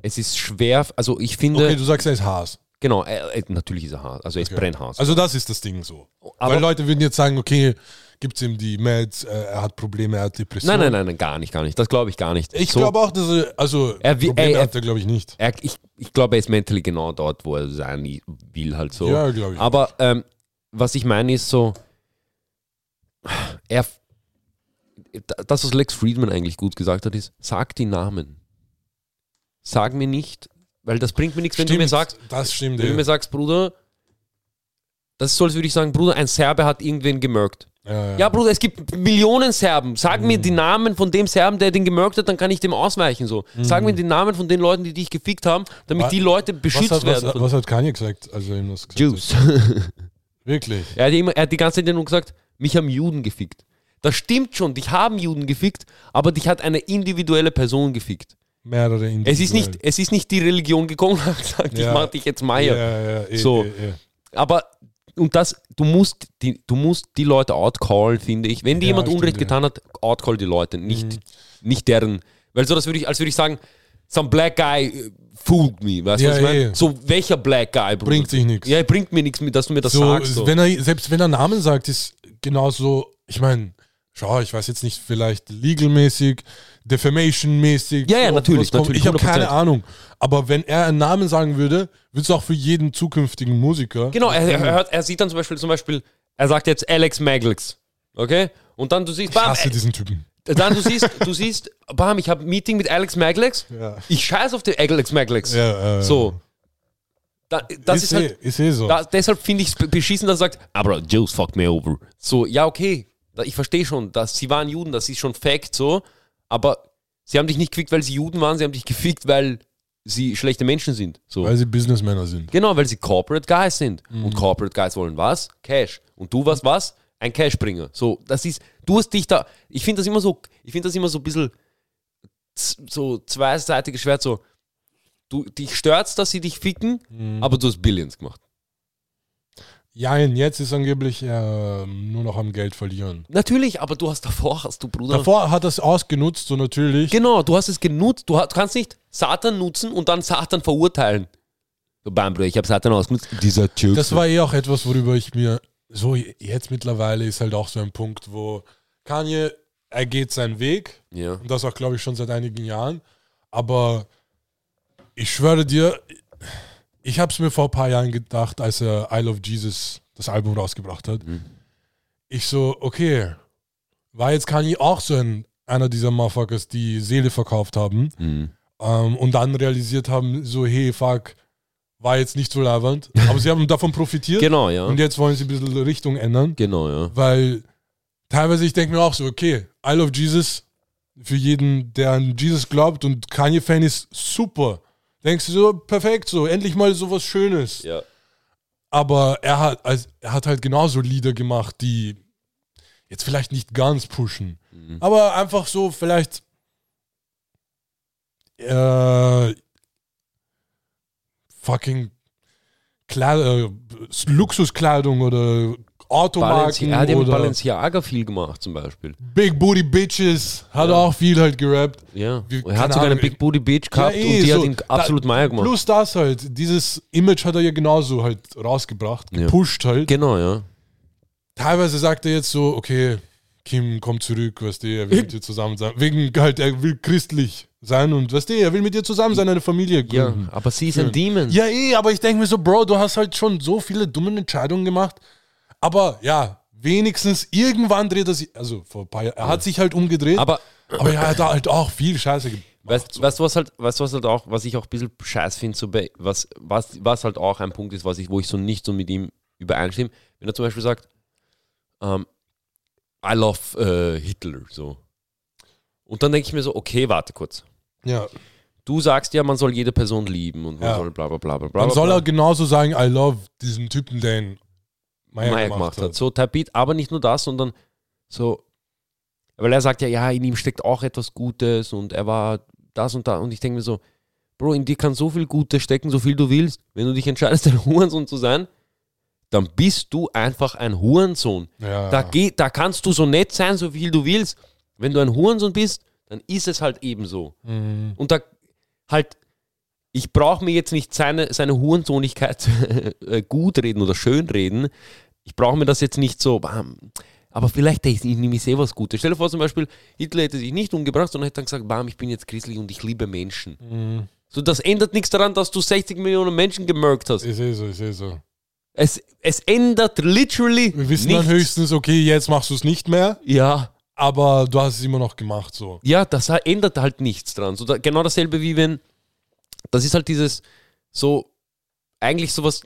es ist schwer, also ich finde, Okay, du sagst, er ist Haas. genau, er, er, natürlich ist er Haas, also er ist Okay. Brennhaas. Also das ist das Ding so. aber, Weil Leute würden jetzt sagen, okay, gibt es ihm die Meds, äh, er hat Probleme, er hat Depressionen. nein, nein, nein, nein, gar nicht, gar nicht. Das glaube ich gar nicht. Ich So- glaube auch, dass er, also Er Probleme ey, er- hat er, glaube ich, nicht. Er, ich, ich glaube, er ist mentally genau dort, wo er sein will, halt so. Ja, glaube ich. Aber ähm, was ich meine ist so, er, das, was Lex Friedman eigentlich gut gesagt hat, ist, sag die Namen. Sag mir nicht, weil das bringt mir nichts, wenn du mir sagst, das stimmt. wenn du Ja. mir sagst, Bruder, das ist so, als würde ich sagen, Bruder, ein Serbe hat irgendwen gemörkt. Ja, Ja, Bruder, es gibt Millionen Serben. Sag mir die Namen von dem Serben, der den gemörkt hat, dann kann ich dem ausweichen. So. Sag mir die Namen von den Leuten, die dich gefickt haben, damit Wa- die Leute was, beschützt hat, was, werden. was hat Kanye gesagt, als er ihm das gesagt hat? Wirklich. Er hat, immer, er hat die ganze Zeit ja nur gesagt, mich haben Juden gefickt. Das stimmt schon, dich haben Juden gefickt, aber dich hat eine individuelle Person gefickt. mehrere Es ist, nicht, es ist nicht die Religion gekommen und hat gesagt, ich Ja. mach dich jetzt Meier. Ja, ja, eh, So. eh, eh. Aber und das, du musst die, du musst die Leute outcallen, finde ich. Wenn dir Ja, jemand stimmt, Unrecht ja. Mhm. getan hat, outcall die Leute, nicht, nicht deren. Weil so, das würde ich, als würde ich sagen, some black guy äh, fooled me, weißt du, Ja, was ich meine? eh. So, welcher black guy, Bruder? Bringt sich nichts. Ja, bringt mir nichts, mit, dass du mir das so, sagst. So. Wenn er, selbst wenn er Namen sagt, ist genauso, ich meine, schau, ich weiß jetzt nicht, vielleicht legalmäßig, defamation-mäßig. Ja, ja, natürlich, natürlich, Ich habe keine 100%. Ahnung. Aber wenn er einen Namen sagen würde, würde es auch für jeden zukünftigen Musiker. Genau, er, er, hört, er sieht dann zum Beispiel, zum Beispiel, er sagt jetzt Alex Maglix, okay? Und dann du siehst, Ich bam, hasse äh, diesen Typen. dann du siehst, du siehst, bam, ich habe ein Meeting mit Alex Maglix, Ja. ich scheiß auf den Alex Maglix. Ja, äh, So. Da, das ist, ist, halt, eh, ist eh so. da, deshalb finde ich es beschissen, dass er sagt, aber Jews fucked me over. So, ja, okay, ich verstehe schon, dass sie waren Juden, das ist schon Fact so, aber sie haben dich nicht gefickt, weil sie Juden waren, sie haben dich gefickt, weil sie schlechte Menschen sind. So. weil sie Businessmänner sind. Genau, weil sie Corporate Guys sind. Mhm. Und Corporate Guys wollen was? Cash. Und du warst was? Ein Cashbringer. So, das ist, du hast dich da, ich finde das immer so, ich finde das immer so ein bisschen so zweiseitiges Schwert, so, du, dich stört's, dass sie dich ficken, Mhm. aber du hast Billions gemacht. Ja, und jetzt ist angeblich äh, nur noch am Geld verlieren. Natürlich, aber du hast davor, hast du Bruder. Davor hat er es ausgenutzt, so natürlich. Genau, du hast es genutzt, du, ha- du kannst nicht Satan nutzen und dann Satan verurteilen. So, bam, Bruder, ich habe Satan ausgenutzt. Dieser Typ. Das war eh auch etwas, worüber ich mir so jetzt mittlerweile ist halt auch so ein Punkt, wo Kanye, er geht seinen Weg ja. und das auch, glaube ich, schon seit einigen Jahren. Aber ich schwöre dir, ich habe es mir vor ein paar Jahren gedacht, als er I Love Jesus das Album rausgebracht hat. Mhm. Ich so, okay, war jetzt Kanye auch so ein, einer dieser Motherfuckers, die Seele verkauft haben Mhm. ähm, und dann realisiert haben, so, hey, fuck, war jetzt nicht so leibend. Aber sie haben davon profitiert. Genau, ja. Und jetzt wollen sie ein bisschen Richtung ändern, Genau, ja. weil teilweise ich denke mir auch so, okay, I love Jesus für jeden, der an Jesus glaubt und Kanye-Fan ist super. Denkst du so, perfekt, so, endlich mal so was Schönes. Ja. Aber er hat, also, er hat halt genauso Lieder gemacht, die jetzt vielleicht nicht ganz pushen, Mhm. aber einfach so vielleicht äh, fucking Kle äh, Luxuskleidung oder Automarken Balenci er hat ja mit Balenciaga viel gemacht, zum Beispiel. Big Booty Bitches hat er auch viel halt gerappt. Ja. Wie- er hat sogar eine Big Booty Bitch gehabt Ja, eh, und die so. hat ihn absolut Da- Meier gemacht. Plus das halt, dieses Image hat er ja genauso halt rausgebracht, Ja. gepusht halt. Genau, ja. Teilweise sagt er jetzt so, okay, Kim kommt zurück, weißt du, er will mit dir zusammen sein. Wegen halt, er will christlich sein und weißt du, er will mit dir zusammen sein, eine Familie Ja, gründen. aber sie ist ein Demon. Ja, eh, aber ich denke mir so, Bro, du hast halt schon so viele dumme Entscheidungen gemacht. Aber ja, wenigstens irgendwann dreht er sich, also vor ein paar Jahren, er hat sich halt umgedreht, aber, Aber ja, er hat halt auch viel Scheiße gemacht. weißt, so. du, was halt, weißt was halt auch, was ich auch ein bisschen scheiß finde, so bei, was, was, was halt auch ein Punkt ist, was ich, wo ich so nicht so mit ihm übereinstimme, wenn er zum Beispiel sagt, ähm, I love äh, Hitler, so. Und dann denke ich mir so, okay, warte kurz. Ja, Du sagst ja, man soll jede Person lieben und man Ja. soll bla bla bla bla dann bla, soll er genauso sagen, I love diesen Typen, der ihn Meier, Meier gemacht, hat. hat. So Tapit, aber nicht nur das, sondern so, weil er sagt ja, ja, in ihm steckt auch etwas Gutes und er war das und da und ich denke mir so, Bro, in dir kann so viel Gutes stecken, so viel du willst. Wenn du dich entscheidest, ein Hurensohn zu sein, dann bist du einfach ein Hurensohn. Ja. Da, geht, da kannst du so nett sein, so viel du willst. Wenn du ein Hurensohn bist, dann ist es halt eben so. Mhm. Und da halt, ich brauche mir jetzt nicht seine, seine Hurensohnigkeit äh, gut reden oder schön reden. Ich brauche mir das jetzt nicht so, bam, aber vielleicht ist in ihm sehr was Gutes. Stell dir vor zum Beispiel, Hitler hätte sich nicht umgebracht, sondern hätte dann gesagt, bam, ich bin jetzt christlich und ich liebe Menschen. Mhm. So, das ändert nichts daran, dass du 60 Millionen Menschen gemerkt hast. Ist eh so, ist eh so. Es, es ändert literally Wir wissen nichts. dann höchstens, okay, jetzt machst du es nicht mehr, Ja, aber du hast es immer noch gemacht, so. Ja, das ändert halt nichts dran. So, da, genau dasselbe wie wenn, das ist halt dieses, so, eigentlich sowas,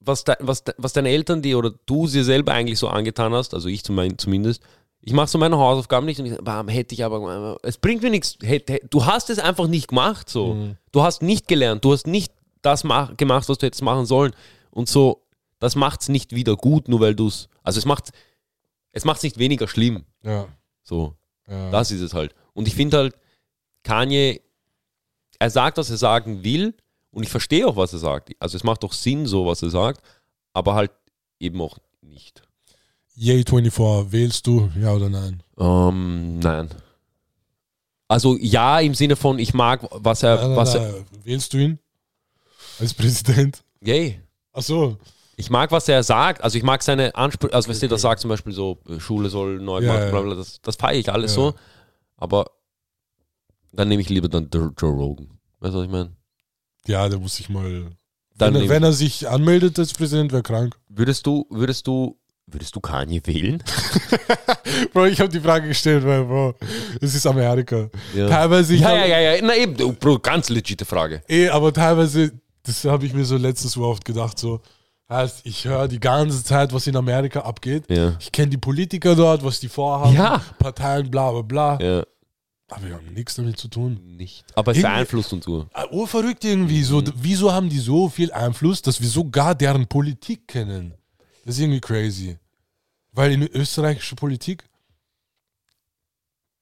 was, de, was, de, was deine Eltern dir oder du sie selber eigentlich so angetan hast, also ich zum, zumindest, ich mache so meine Hausaufgaben nicht und ich bam, hätte ich aber, es bringt mir nichts. Du hast es einfach nicht gemacht, so. Du hast nicht gelernt, du hast nicht das mach, gemacht, was du hättest machen sollen. Und so, das macht es nicht wieder gut, nur weil du es, also es macht es macht's nicht weniger schlimm. Ja. So. ja. Das ist es halt. Und ich finde halt, Kanye er sagt, was er sagen will und ich verstehe auch, was er sagt. Also es macht doch Sinn, so was er sagt, aber halt eben auch nicht. Yay 24, wählst du, ja oder nein? Ähm, nein. Also ja, im Sinne von, ich mag, was er, Nein, nein, was er, nein. Wählst du ihn als Präsident? yay. Ach so. Ich mag, was er sagt. Also ich mag seine Ansprüche, also was er da sagt, zum Beispiel so, äh, Schule soll neu Ja, gemacht, ja. bla bla, das, das feiere ich alles Ja. so. Aber dann nehme ich lieber dann Joe Rogan. Weißt du, was ich meine? Ja, der muss sich mal. Dann Wenn er, wenn er sich anmeldet als Präsident, wäre krank. Würdest du, würdest du, würdest du Kanye wählen? Bro, ich habe die Frage gestellt, weil, Bro, es ist Amerika. Ja. Teilweise, ich Ja, ja, ja, ja. Na eben, Bro, ganz legitime Frage. Eh, aber teilweise, das habe ich mir so letztens so oft gedacht, so, heißt, ich höre die ganze Zeit, was in Amerika abgeht. Ja. Ich kenne die Politiker dort, was die vorhaben, Ja. Parteien, bla bla bla. Ja, Aber wir haben nichts damit zu tun. nicht. Aber es Irgendwie- beeinflusst uns so. Ah, Urverrückt irgendwie. So, wieso haben die so viel Einfluss, dass wir sogar deren Politik kennen? Das ist irgendwie crazy. Weil in österreichischer Politik.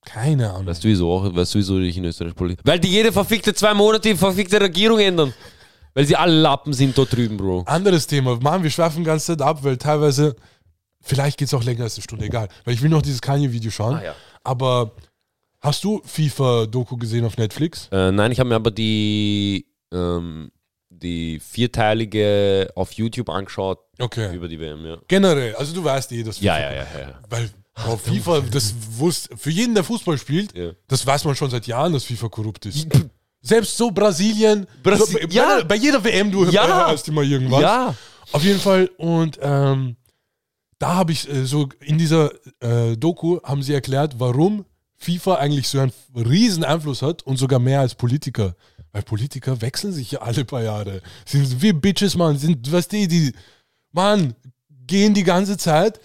Keine Ahnung. Weißt du wieso auch, weißt du wieso ich in Österreich Politik? Weil die jede verfickte zwei Monate die verfickte Regierung ändern. Weil sie alle Lappen sind dort drüben, Bro. Anderes Thema. Mann, wir schweifen die ganze Zeit ab, weil teilweise. Vielleicht geht es auch länger als eine Stunde, egal. Weil ich will noch dieses Kanye-Video schauen. Ah, ja. Aber hast du FIFA-Doku gesehen auf Netflix? Äh, nein, ich habe mir aber die, ähm, die vierteilige auf YouTube angeschaut Okay. über die WM, ja. Generell, also du weißt eh, dass Ja, ja, ja, ja. Weil auf FIFA, das wusste, für jeden, der Fußball spielt, das weiß man schon seit Jahren, dass FIFA korrupt ist. Selbst so Brasilien, Brasi- so, bei, ja. bei jeder WM, du Ja. hörst immer irgendwas. Ja. Auf jeden Fall, und ähm, da habe ich äh, so, in dieser äh, Doku haben sie erklärt, warum FIFA eigentlich so einen riesen Einfluss hat und sogar mehr als Politiker. Weil Politiker wechseln sich ja alle paar Jahre. Sind wie Bitches, Mann. Sind, weißt du, die, Mann, gehen die ganze Zeit.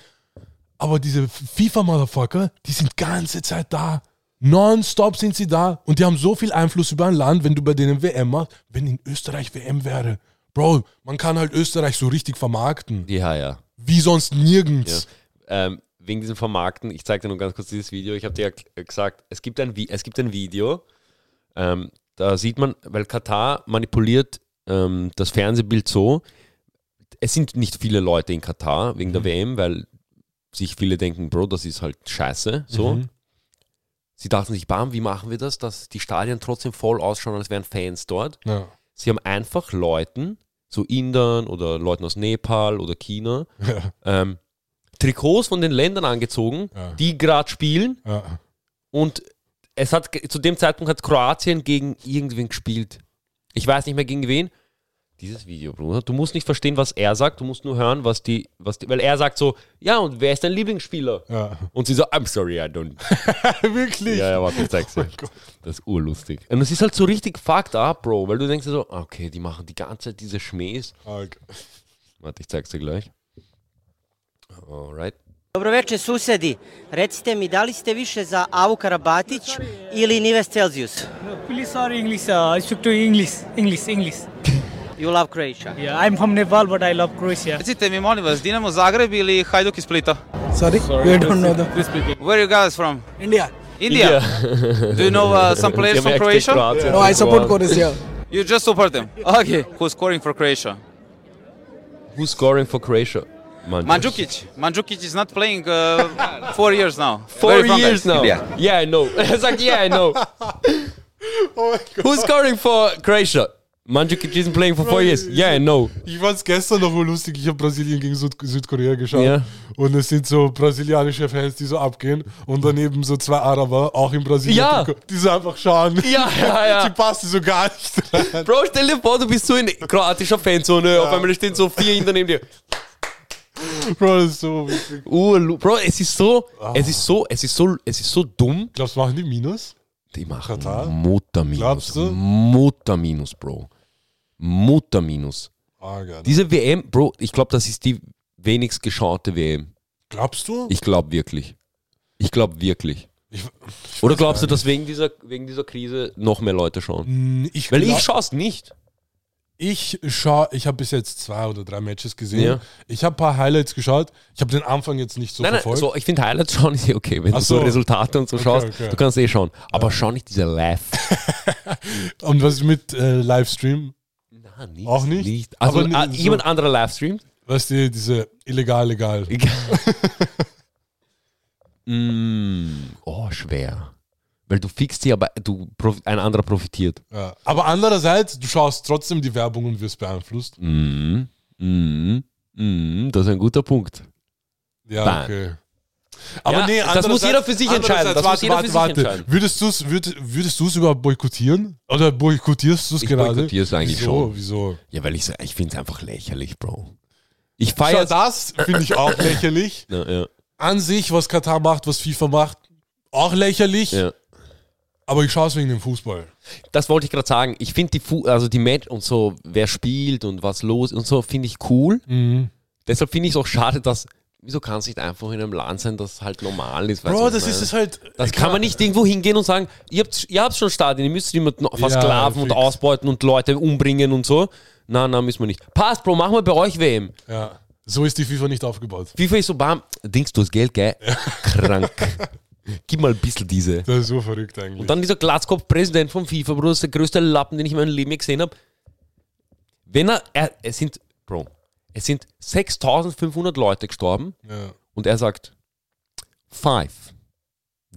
Aber diese FIFA-Motherfucker, die sind ganze Zeit da. Nonstop sind sie da. Und die haben so viel Einfluss über ein Land, wenn du bei denen WM machst. Wenn in Österreich WM wäre. Bro, man kann halt Österreich so richtig vermarkten. Ja, ja. Wie sonst nirgends. Ähm, wegen diesem Vermarkten, ich zeige dir nur ganz kurz dieses Video. Ich habe dir ja g- gesagt, es gibt ein, Vi- es gibt ein Video, ähm, da sieht man, weil Katar manipuliert ähm, das Fernsehbild so, es sind nicht viele Leute in Katar wegen der WM, weil sich viele denken, Bro, das ist halt scheiße. So. Mhm. Sie dachten sich, bam, wie machen wir das, dass die Stadien trotzdem voll ausschauen, als wären Fans dort. Ja. Sie haben einfach Leuten, so Indern oder Leuten aus Nepal oder China, ähm, Trikots von den Ländern angezogen, Ja. die gerade spielen. Ja. Und es hat zu dem Zeitpunkt hat Kroatien gegen irgendwen gespielt. Ich weiß nicht mehr gegen wen. Dieses Video, Bruder. Du musst nicht verstehen, was er sagt, du musst nur hören, was die, was die, weil er sagt so, ja, und wer ist dein Lieblingsspieler? ja. Und sie so, I'm sorry, I don't. Wirklich? Ja, ja, warte, ich zeig's dir. Das ist urlustig. Und es ist halt so richtig fucked up, Bro, weil du denkst dir so, okay, die machen die ganze Zeit diese Schmähs. Arg. Warte, ich zeig's dir gleich. Alright. Dobroveče susedi, recite mi da li ste više za Avu Karabatić ili Nives Celsius? Police or English? Uh, I speak to English, English, English. You love Croatia. Yeah, I'm from Nepal, but I love Croatia. Recite mi molim vas, Dinamo Zagreb ili Hajduk iz Splita? Sorry, we don't know the Where are you guys from? India. India. Do you know uh, some players from merkt, Croatia? Kroatien. No, I support Croatia. You just support them. Okay. Who's scoring for Croatia? Who's scoring for Croatia? Mandzukic. Mandzukic. Is not playing uh, four years now. Four years now. India. Yeah, I know. It's like, yeah, I know. Oh. Who's scoring for Croatia? Mandzukic isn't playing for four years. Yeah, I know. Ich fand's gestern noch wohl lustig. Ich habe Brasilien gegen Süd Südkorea geschaut. Ja. Und es sind so brasilianische Fans, die so abgehen. Und daneben so zwei Araber, auch in Brasilien, Ja. die so einfach schauen. Ja, ja, ja. Die passen so gar nicht rein. Bro, stell dir vor, du bist so in kroatischer Fanzone, auf einmal stehen so vier hinter neben dir. Bro, das ist so witzig. Urlu Bro, es ist so, es ist so, es ist so, es ist so dumm. Glaubst du, machen die Minus? Die machen Katar? Mutterminus. Glaubst du? Mutterminus, Bro. Mutterminus. Ah, geil. Diese WM, Bro, ich glaube, das ist die wenigst geschaute WM. Glaubst du? Ich glaube wirklich. Ich glaube wirklich. Ich, Oder glaubst du, dass wegen dieser, wegen dieser Krise noch mehr Leute schauen? Hm, ich Weil glaub- ich schaue es nicht. Ich schaue, ich habe bis jetzt zwei oder drei Matches gesehen. Ja. Ich habe ein paar Highlights geschaut. Ich habe den Anfang jetzt nicht so Nein, nein, verfolgt. so, ich finde Highlights schauen ist okay, wenn Ach du so. Resultate und so Okay, schaust. okay. Du kannst eh schauen. Aber schau nicht diese Live. Und was ist mit äh, Livestream? Na, nicht, Auch nicht? Also Aber ah, so- jemand anderer Livestreamt? Weißt du, diese illegal, legal. mm, oh, schwer. Weil du fixst sie, aber du, ein anderer profitiert. Ja. Aber andererseits, du schaust trotzdem die Werbung und wirst beeinflusst. Mhm. Mhm. Mhm. Das ist ein guter Punkt. Ja, Nein. okay. Aber Ja, nee, das muss jeder für sich entscheiden. Das muss warte, jeder warte, für sich warte. entscheiden. Würdest du es würd, würdest du's überhaupt boykottieren? Oder boykottierst du es Ich gerade? boykottiere es eigentlich Wieso? schon. Wieso? Ja, weil ich, so- ich finde es einfach lächerlich, Bro. Ich feiere das finde ich auch lächerlich. Ja, ja, An sich, was Katar macht, was FIFA macht, auch lächerlich. ja. Aber ich schaue es wegen dem Fußball. Das wollte ich gerade sagen. Ich finde die, Fu also die Match und so, wer spielt und was los und so, finde ich cool. Mhm. Deshalb finde ich es auch schade, dass. Wieso kann es nicht einfach in einem Land sein, das halt normal ist? Bro, das ist es halt. Das kann man nicht irgendwo hingehen und sagen, ihr habt, ihr habt schon Stadien, ihr müsst jemanden Ja, versklaven und fix. ausbeuten und Leute umbringen und so. Na, na, müssen wir nicht. Passt, Bro, machen wir bei euch WM. Ja. So ist die FIFA nicht aufgebaut. FIFA ist so bam, Dings, du hast Geld, gell? Krank. Gib mal ein bisschen diese. Das ist so verrückt eigentlich. Und dann dieser Glatzkopf-Präsident vom FIFA, Bro, das ist der größte Lappen, den ich in meinem Leben je gesehen habe. Wenn er, er, es sind, Bro, es sind 6500 Leute gestorben ja. und er sagt, five.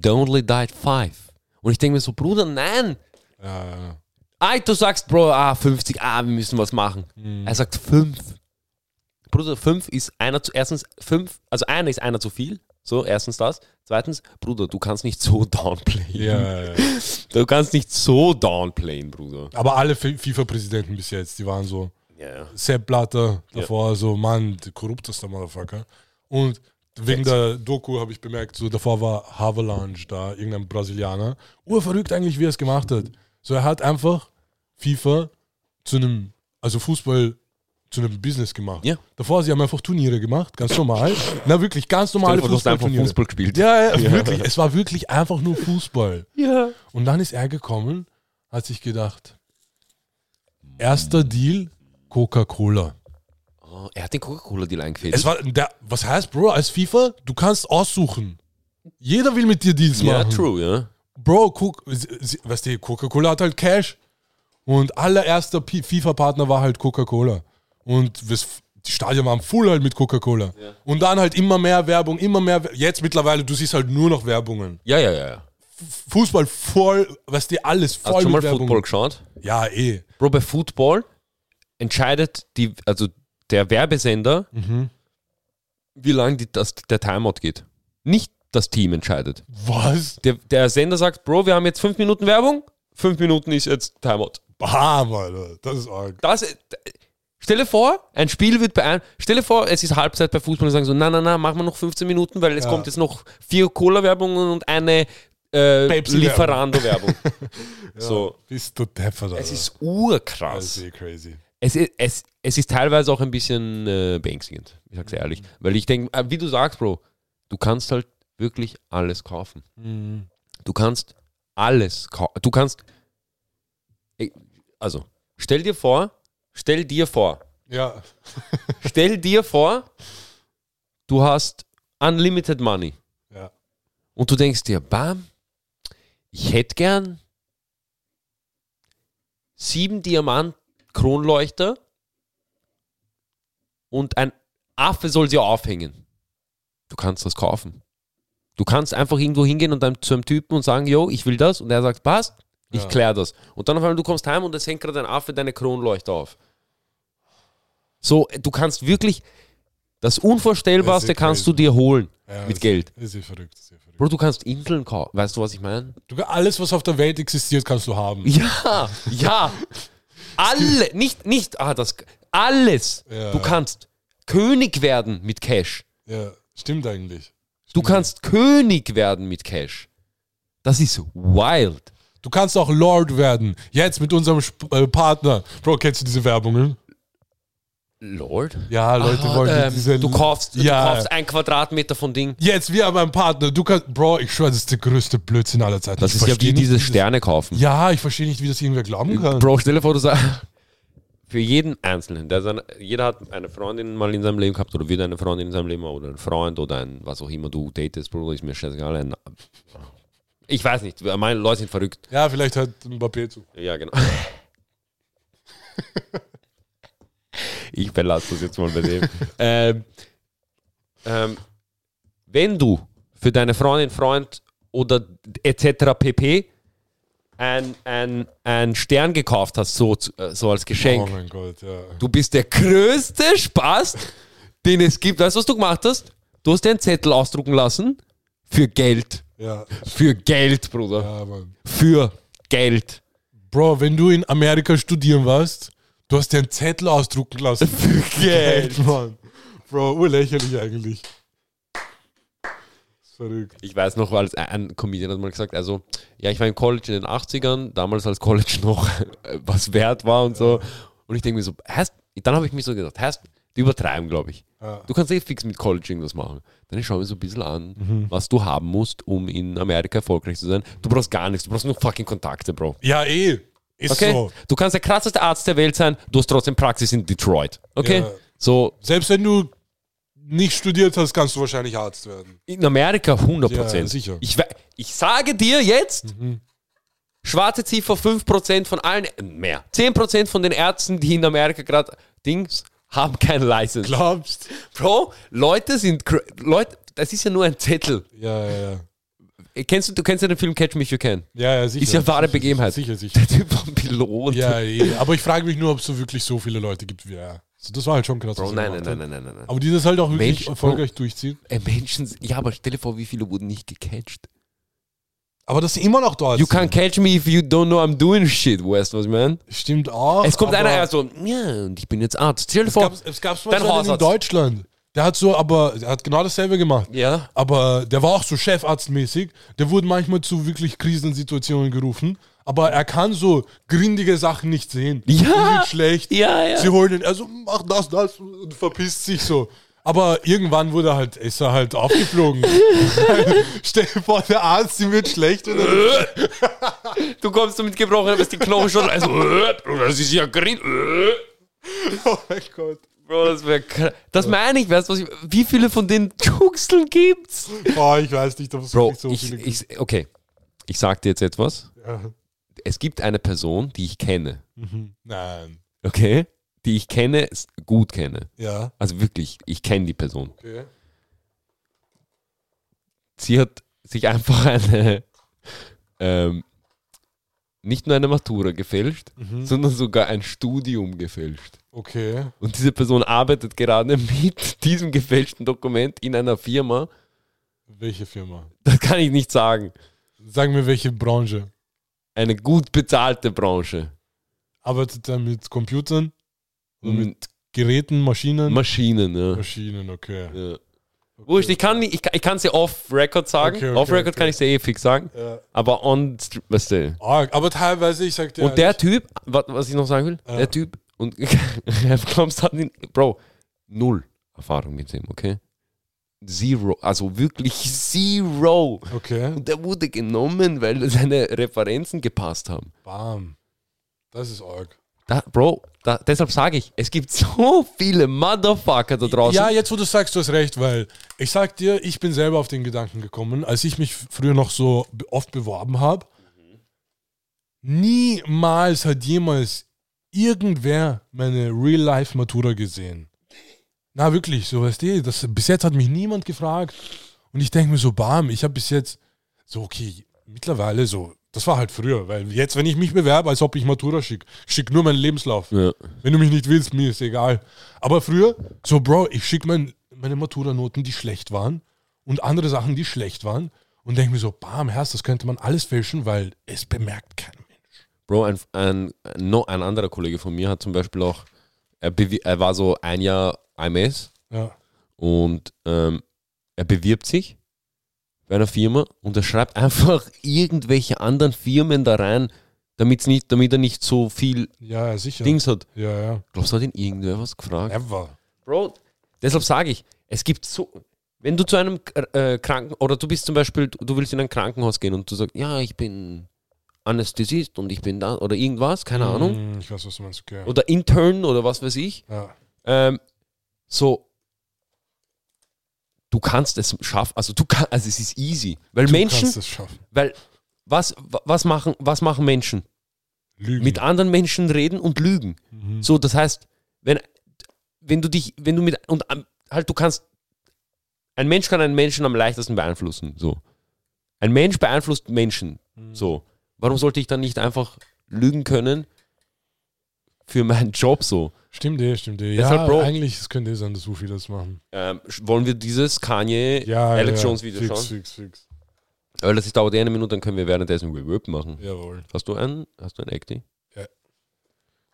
They only died five. Und ich denke mir so, Bruder, nein. Ja, ja. Ah, du sagst, Bro, ah, 50, ah, wir müssen was machen. Er sagt fünf. Bruder, fünf ist einer zu, erstens, fünf, also einer ist einer zu viel. So, erstens das. Zweitens, Bruder, du kannst nicht so downplayen. Ja, ja, ja. Du kannst nicht so downplayen, Bruder. Aber alle Fi- FIFA-Präsidenten bis jetzt, die waren so. Ja, ja. Sepp Blatter davor, so, Mann, korruptester Motherfucker. Und wegen der Doku habe ich bemerkt, so davor war Havelange da, irgendein Brasilianer. Urverrückt eigentlich, wie er es gemacht hat. So, er hat einfach FIFA zu einem, also Fußball zu einem Business gemacht. Ja. Davor, sie haben einfach Turniere gemacht, ganz normal. Na, wirklich, ganz normale hast einfach Fußballturniere. Fußball gespielt. Ja, ja, wirklich. Es war wirklich einfach nur Fußball. Ja. Und dann ist er gekommen, hat sich gedacht, erster Deal, Coca-Cola. Oh, er hat den Coca-Cola-Deal eingefädelt. Es war der, was heißt, Bro, als FIFA, du kannst aussuchen. Jeder will mit dir Deals ja, machen. true, ja. Bro, guck, weißt du, Coca-Cola hat halt Cash. Und allererster FIFA-Partner war halt Coca-Cola. Und das, die Stadien waren voll halt mit Coca-Cola. Und dann halt immer mehr Werbung, immer mehr. Jetzt mittlerweile, du siehst halt nur noch Werbungen. Ja, ja, ja. ja. Fußball voll, weißt du, alles voll Hast du mal Werbung. Football geschaut? Ja, eh. Bro, bei Football entscheidet die, also der Werbesender, Mhm. wie lange die, das, der Timeout geht. Nicht das Team entscheidet. Was? Der, der Sender sagt, Bro, wir haben jetzt fünf Minuten Werbung, fünf Minuten ist jetzt Timeout. Bam, Alter. Das ist arg. Das, stell dir vor, ein Spiel wird bei einem, stell dir vor, es ist Halbzeit bei Fußball und sagen so, na, na, na, machen wir noch 15 Minuten, weil es Ja. kommt jetzt noch vier Cola-Werbungen und eine äh. Lieferando-Werbung. So. Bist du deppert, Alter. Es ist urkrass. ist eh crazy. Es, ist- es, es ist teilweise auch ein bisschen äh, beängstigend, ich sag's ehrlich. Weil ich denke, äh, wie du sagst, Bro, du kannst halt wirklich alles kaufen. Du kannst alles kaufen. Du kannst. Also, stell dir vor, stell dir vor, Ja. stell dir vor, du hast unlimited money. Ja. Und du denkst dir, bam, ich hätte gern sieben Diamant Kronleuchter und ein Affe soll sie aufhängen. Du kannst das kaufen. Du kannst einfach irgendwo hingehen und dann zu einem Typen und sagen, yo, ich will das. Und er sagt, passt, ich Ja. klär das. Und dann auf einmal, du kommst heim und es hängt gerade ein Affe deine Kronleuchter auf. So, du kannst wirklich das Unvorstellbarste Das ist kannst crazy. du dir holen ja mit Geld. Das ist eh verrückt. Das ist verrückt. Bro, du kannst Inseln kaufen. Weißt du, was ich meine? Du, alles, was auf der Welt existiert, kannst du haben. Ja, ja. Alle, nicht, nicht, ah, das, alles. Ja. Du kannst König werden mit Cash. Ja, stimmt eigentlich. Du Stimmt. kannst König werden mit Cash. Das ist wild. Du kannst auch Lord werden. Jetzt mit unserem Sp äh, Partner. Bro, kennst du diese Werbungen? Lord? Ja, Leute Ah, wollen ähm, diese. du kaufst, ja. du kaufst ein Quadratmeter von Ding. Jetzt, wir haben einen Partner. Du kannst. Bro, ich schwöre, das ist der größte Blödsinn aller Zeiten. Das Ich ist ja wie diese Sterne kaufen. Ja, ich verstehe nicht, wie das irgendwer glauben kann. Bro, stell dir vor, du sagst, für jeden Einzelnen, der seine, jeder hat eine Freundin mal in seinem Leben gehabt oder wird eine Freundin in seinem Leben haben oder ein Freund oder ein, was auch immer du datest, Bruder, ist mir scheißegal. Ein, ich weiß nicht, meine Leute sind verrückt. Ja, vielleicht hat Mbappé zu. Ja, genau. ich verlasse das jetzt mal bei dem. ähm, ähm, wenn du für deine Freundin, Freund oder etc. pp. ein, ein, ein Stern gekauft hast, so, äh, so als Geschenk, Oh mein Gott, ja. du bist der größte Spaß, den es gibt. Weißt du, was du gemacht hast? Du hast dir einen Zettel ausdrucken lassen für Geld. Ja, Für Geld, Bruder. ja, Mann. Für Geld. Bro, wenn du in Amerika studieren warst, du hast dir einen Zettel ausdrucken lassen. Für Geld. Mann. Bro, urlächerlich eigentlich. Verrückt. Ich weiß noch, als ein- Comedian hat mal gesagt, also, ja, ich war im College in den 80ern, damals als College noch was wert war und so. Und ich denke mir so, heißt, dann habe ich mich so gedacht, heißt, die übertreiben, glaube ich. Ja. Du kannst eh fix mit College irgendwas machen. Dann schau mir so ein bisschen an, was du haben musst, um in Amerika erfolgreich zu sein. Du brauchst gar nichts, du brauchst nur fucking Kontakte, Bro. Ja, eh. Ist Okay? so. Du kannst der krasseste Arzt der Welt sein, du hast trotzdem Praxis in Detroit. Okay? Ja. So, Selbst wenn du nicht studiert hast, kannst du wahrscheinlich Arzt werden. In Amerika 100%. Ja, sicher. Ich, ich sage dir jetzt, schwarze Ziffer 5% von allen, mehr. 10% von den Ärzten, die in Amerika gerade Dings haben keine License. Glaubst? Bro, Leute sind, Leute, das ist ja nur ein Zettel. Ja, ja, ja. Kennst du, du kennst ja den Film Catch Me If You Can. Ja, ja, sicher. Ist ja wahre Sicher, Begebenheit. Sicher, sicher. Der Typ war ein Pilot. Ja, eh. aber ich frage mich nur, ob es so wirklich so viele Leute gibt wie er. Also das war halt schon krass. Bro, nein, nein, nein, nein, nein, nein. Aber die das halt auch wirklich Mensch, erfolgreich durchziehen. Äh, Menschen, ja, aber stell dir vor, wie viele wurden nicht gecatcht. Aber dass sie immer noch dort You can't catch me if you don't know I'm doing shit, weißt du, was ich meine? Stimmt auch. Es kommt einer, er so, ja, und ich bin jetzt Arzt. Stell dir Es vor, gab es mal dein so einen in. Deutschland. Der hat so, aber er hat genau dasselbe gemacht. Ja. Aber der war auch so Chefarztmäßig. Der wurde manchmal zu wirklich Krisensituationen gerufen. Aber er kann so grindige Sachen nicht sehen. Ja. Schlecht. Ja, ja. Sie holen ihn, also mach das, das und verpisst sich so. Aber irgendwann wurde halt, ist er halt aufgeflogen. Stell dir vor, der Arzt, ihm wird schlecht. Und er, Du kommst mit gebrochenem, hast die Knochen schon, also, das ist ja grün. oh mein Gott. Bro, das wäre Das meine ich, weißt du, ich, wie viele von den Juxeln gibt's? Oh, ich weiß nicht, ob es Bro, so ich, viele gibt. ich, okay, ich sag dir jetzt etwas. Ja. Es gibt eine Person, die ich kenne, Nein. okay? Die ich kenne, gut kenne. Ja. Also wirklich, ich kenne die Person. Okay. sie hat sich einfach eine, ähm, nicht nur eine Matura gefälscht, sondern sogar ein Studium gefälscht. Okay. Und diese Person arbeitet gerade mit diesem gefälschten Dokument in einer Firma. Welche Firma? Das kann ich nicht sagen. Sag mir, welche Branche. Eine gut bezahlte Branche. Arbeitet er mit Computern? Mm, mit Geräten, Maschinen? Maschinen, ja. Maschinen, okay. ja. Wurscht, ich kann nicht- ich, ich sie off-Record sagen. Okay, okay, Off-Record okay. kann ich sie eh fix sagen. Ja. Aber on, weißt du. Arg, aber teilweise, ich sag dir. Und der Typ, was, ich noch sagen will, Ja. der Typ, und Klams hat ihn, Bro, null Erfahrung mit ihm, okay? Zero, also wirklich zero. Okay. Und der wurde genommen, weil seine Referenzen gepasst haben. Bam. Das ist arg. Da, Bro, da, deshalb sage ich, es gibt so viele Motherfucker da draußen. Ja, jetzt wo du sagst, du hast recht, weil ich sag dir, ich bin selber auf den Gedanken gekommen, als ich mich früher noch so oft beworben habe. Niemals hat jemals irgendwer meine Real-Life-Matura gesehen. Na wirklich, so weißt du, das, bis jetzt hat mich niemand gefragt. Und ich denke mir so, bam, ich habe bis jetzt so, okay, mittlerweile so, das war halt früher, weil jetzt, wenn ich mich bewerbe, als ob ich Matura schicke, schick nur meinen Lebenslauf. Ja. Wenn du mich nicht willst, mir ist egal. Aber früher, so Bro, ich schicke mein, meine Matura-Noten, die schlecht waren und andere Sachen, die schlecht waren und denke mir so, bam, Herz, das könnte man alles fälschen, weil es bemerkt kein Mensch. Bro, ein, ein, no, ein anderer Kollege von mir hat zum Beispiel auch, er, er war so ein Jahr IMS Ja, und ähm, er bewirbt sich bei einer Firma und er schreibt einfach irgendwelche anderen Firmen da rein, damit's nicht, damit er nicht so viel ja. Dings hat. Ja, ja. Glaubst du, hat ihn irgendwer was gefragt? Ever. Bro, deshalb sage ich, es gibt so, wenn du zu einem äh, Kranken, oder du bist zum Beispiel, du willst in ein Krankenhaus gehen und du sagst, ja, ich bin Anästhesist und ich bin da oder irgendwas, keine Ahnung. Hm, Ich weiß, was du meinst. Okay. Oder Intern oder was weiß ich. Ja. Ähm, so, du kannst es schaffen, also du kannst, also es ist easy. Weil Du Menschen, kannst es schaffen. weil was, wa- was, machen, was machen Menschen? Lügen. Mit anderen Menschen reden und lügen. Mhm. So, das heißt, wenn, wenn du dich, wenn du mit, und halt, du kannst, ein Mensch kann einen Menschen am leichtesten beeinflussen. So. Ein Mensch beeinflusst Menschen. Mhm. So. Warum sollte ich dann nicht einfach lügen können für meinen Job so? Stimmt eh, stimmt eh. Deshalb, Ja, Bro. eigentlich es könnte eh sein, dass so viele das machen. Ähm, wollen wir dieses Kanye Ja, Alex ja, Jones Video fix, schauen? Fix, fix. Weil das dauert eh eine Minute, dann können wir währenddessen Reverb machen. Jawohl. Hast du einen? Hast du einen Acti? Ja.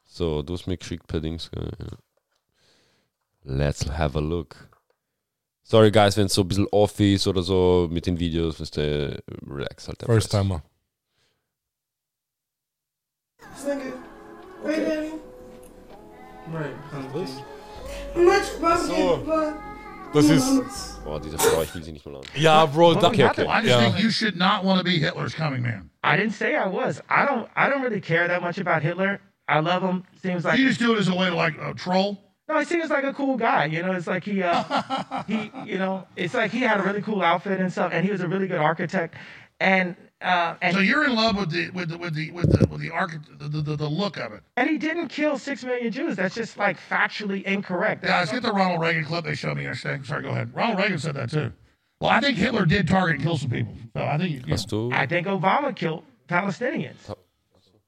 So, du hast mir geschickt per Dings. Ja. Let's have a look. Sorry guys, wenn es so ein bisschen off ist oder so mit den Videos, weißt du, relax halt. einfach. First Timer. So. Das ist. Boah, diese Frau, ich will sie nicht mal an. Ja, Bro, da, Okay, okay. I just Yeah. think you should not want to be Hitler's coming man. I didn't say I was. I don't. I don't really care that much about Hitler. I love him. Seems like You just do it as a way to like uh, troll. no. He seems like a cool guy. You know, it's like he, uh, he, you know, it's like he had a really cool outfit and stuff, and he was a really good architect, and uh, and So you're in love with the with the with the with the with the, archi- the, the, the look of it. and he didn't kill six million Jews. That's just like factually incorrect. Guys, get the Ronald Reagan clip they showed me yesterday. Sorry, go ahead. Ronald Reagan said that too. Well, I think Hitler did target and kill some people. So I think you, you Hast? I think Obama killed Palestinians,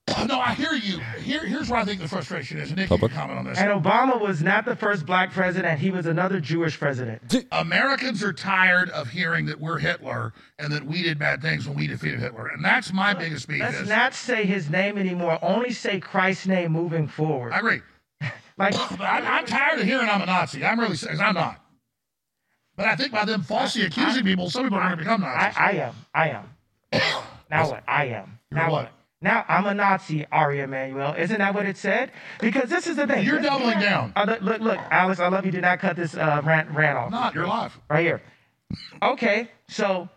no, I hear you. Here, here's where I think the frustration is. And Nick, you comment on this. and Obama was not the first black president. He was another Jewish president. Americans are tired of hearing that we're Hitler and that we did bad things when we defeated Hitler, and that's my biggest beef. Let's Is, not say his name anymore. Only say Christ's name moving forward. I agree. Like I'm, I'm tired of hearing I'm a Nazi. I'm really, because I'm not. But I think by them falsely accusing people, some people are going to become I, Nazis. I am. I am. now what? I am. You're now what? Now I'm a Nazi, Ari Emanuel. Isn't that what it said? Because this is the thing. You're doubling down. Uh, look, look, look, Alex, I love you. Do not cut this uh, rant, rant off. not. You're alive. Right here. Okay, so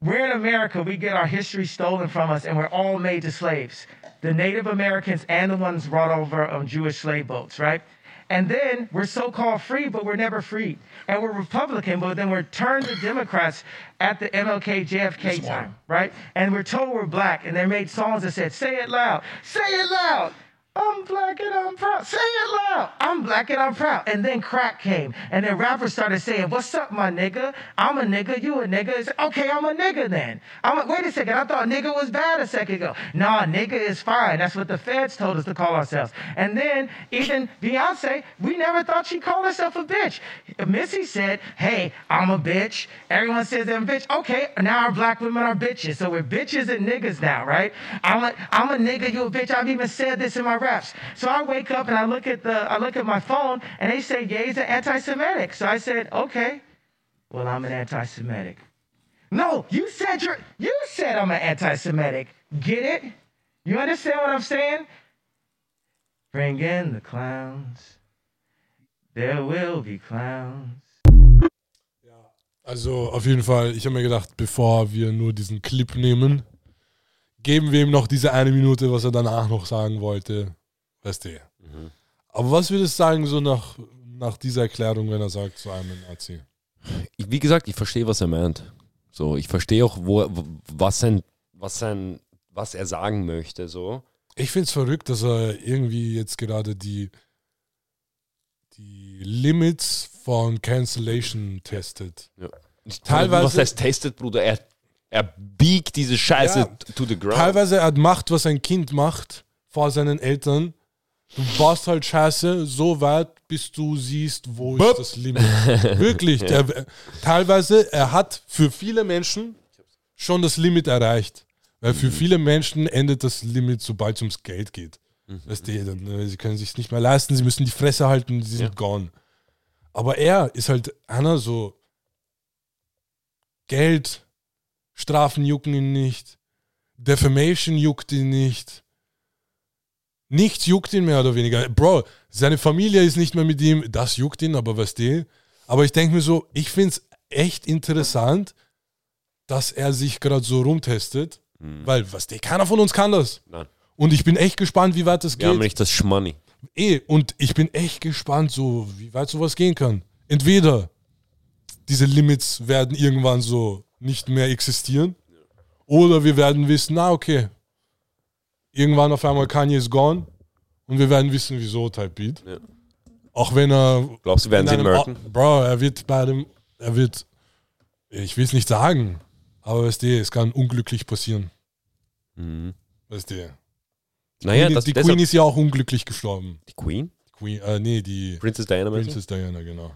we're in America. We get our history stolen from us, and we're all made to slaves. The Native Americans and the ones brought over on Jewish slave boats, right? And then we're so-called free, but we're never free. And we're Republican, but then we're turned to Democrats at the MLK JFK time, right? And we're told we're black, and they made songs that said, "Say it loud, say it loud." I'm black and I'm proud. Say it loud. I'm black and I'm proud. And then crack came. And then rappers started saying, What's up, my nigga? I'm a nigga. You a nigga. Okay, I'm a nigga then. I'm a, wait a second. I thought nigga was bad a second ago. Nah, nigga is fine. That's what the feds told us to call ourselves. And then even Beyonce, we never thought she called herself a bitch. Missy said, Hey, I'm a bitch. Everyone says I'm a bitch. Okay, now our black women are bitches. So we're bitches and niggas now, right? I'm a, I'm a nigga, you a bitch. I've even said this in my So I wake up and I look at the I look at my phone and they say gays an anti-Semitic. So I said, okay, well I'm an anti-Semitic. No, you said you're you said I'm an anti-Semitic. Get it? You understand what I'm saying? Bring in the clowns. There will be clowns. Also auf jeden Fall, ich habe mir gedacht, bevor wir nur diesen Clip nehmen, geben wir ihm noch diese eine Minute, was er danach noch sagen wollte. Weißt du. Aber was würdest du sagen, so nach, nach dieser Erklärung, wenn er sagt, so einem Nazi? Ich, wie gesagt, ich verstehe, was er meint. So, ich verstehe auch, wo, was sein, was sein, was er sagen möchte. So. Ich finde es verrückt, dass er irgendwie jetzt gerade die, die Limits von Cancellation testet. Teilweise- Was heißt testet, Bruder? Er, er biegt diese Scheiße Ja. to the ground. Teilweise er macht, was ein Kind macht vor seinen Eltern. Du baust halt Scheiße so weit, bis du siehst, wo ist das Limit. Wirklich. Der, teilweise, er hat für viele Menschen schon das Limit erreicht. Weil für viele Menschen endet das Limit, sobald es ums Geld geht. Weißt du, dann, äh, sie können sich nicht mehr leisten, sie müssen die Fresse halten, sie sind Ja. gone. Aber er ist halt einer so, Geld, Strafen jucken ihn nicht, Defamation juckt ihn nicht, nichts juckt ihn mehr oder weniger. Bro, seine Familie ist nicht mehr mit ihm, das juckt ihn, aber weißt du, aber ich denke mir so, ich finde es echt interessant, dass er sich gerade so rumtestet Weil, was der, keiner von uns kann das. Nein. Und ich bin echt gespannt, wie weit das Wir haben geht. nicht das Schmoney. Eh, und ich bin echt gespannt, so, wie weit sowas gehen kann. Entweder diese Limits werden irgendwann so nicht mehr existieren, oder wir werden wissen, na okay, irgendwann auf einmal Kanye ist gone und wir werden wissen, wieso Type Beat. Ja. Auch wenn er. Glaubst du, werden sie ihn merken? Bro, er wird bei dem, er wird, ich will es nicht sagen, aber weißt du, es kann unglücklich passieren. Mhm. Weißt du. Naja, Queen, das, die Queen ist ja auch unglücklich gestorben. die Queen? Queen, äh, nee, die Princess Diana? Princess Diana, genau.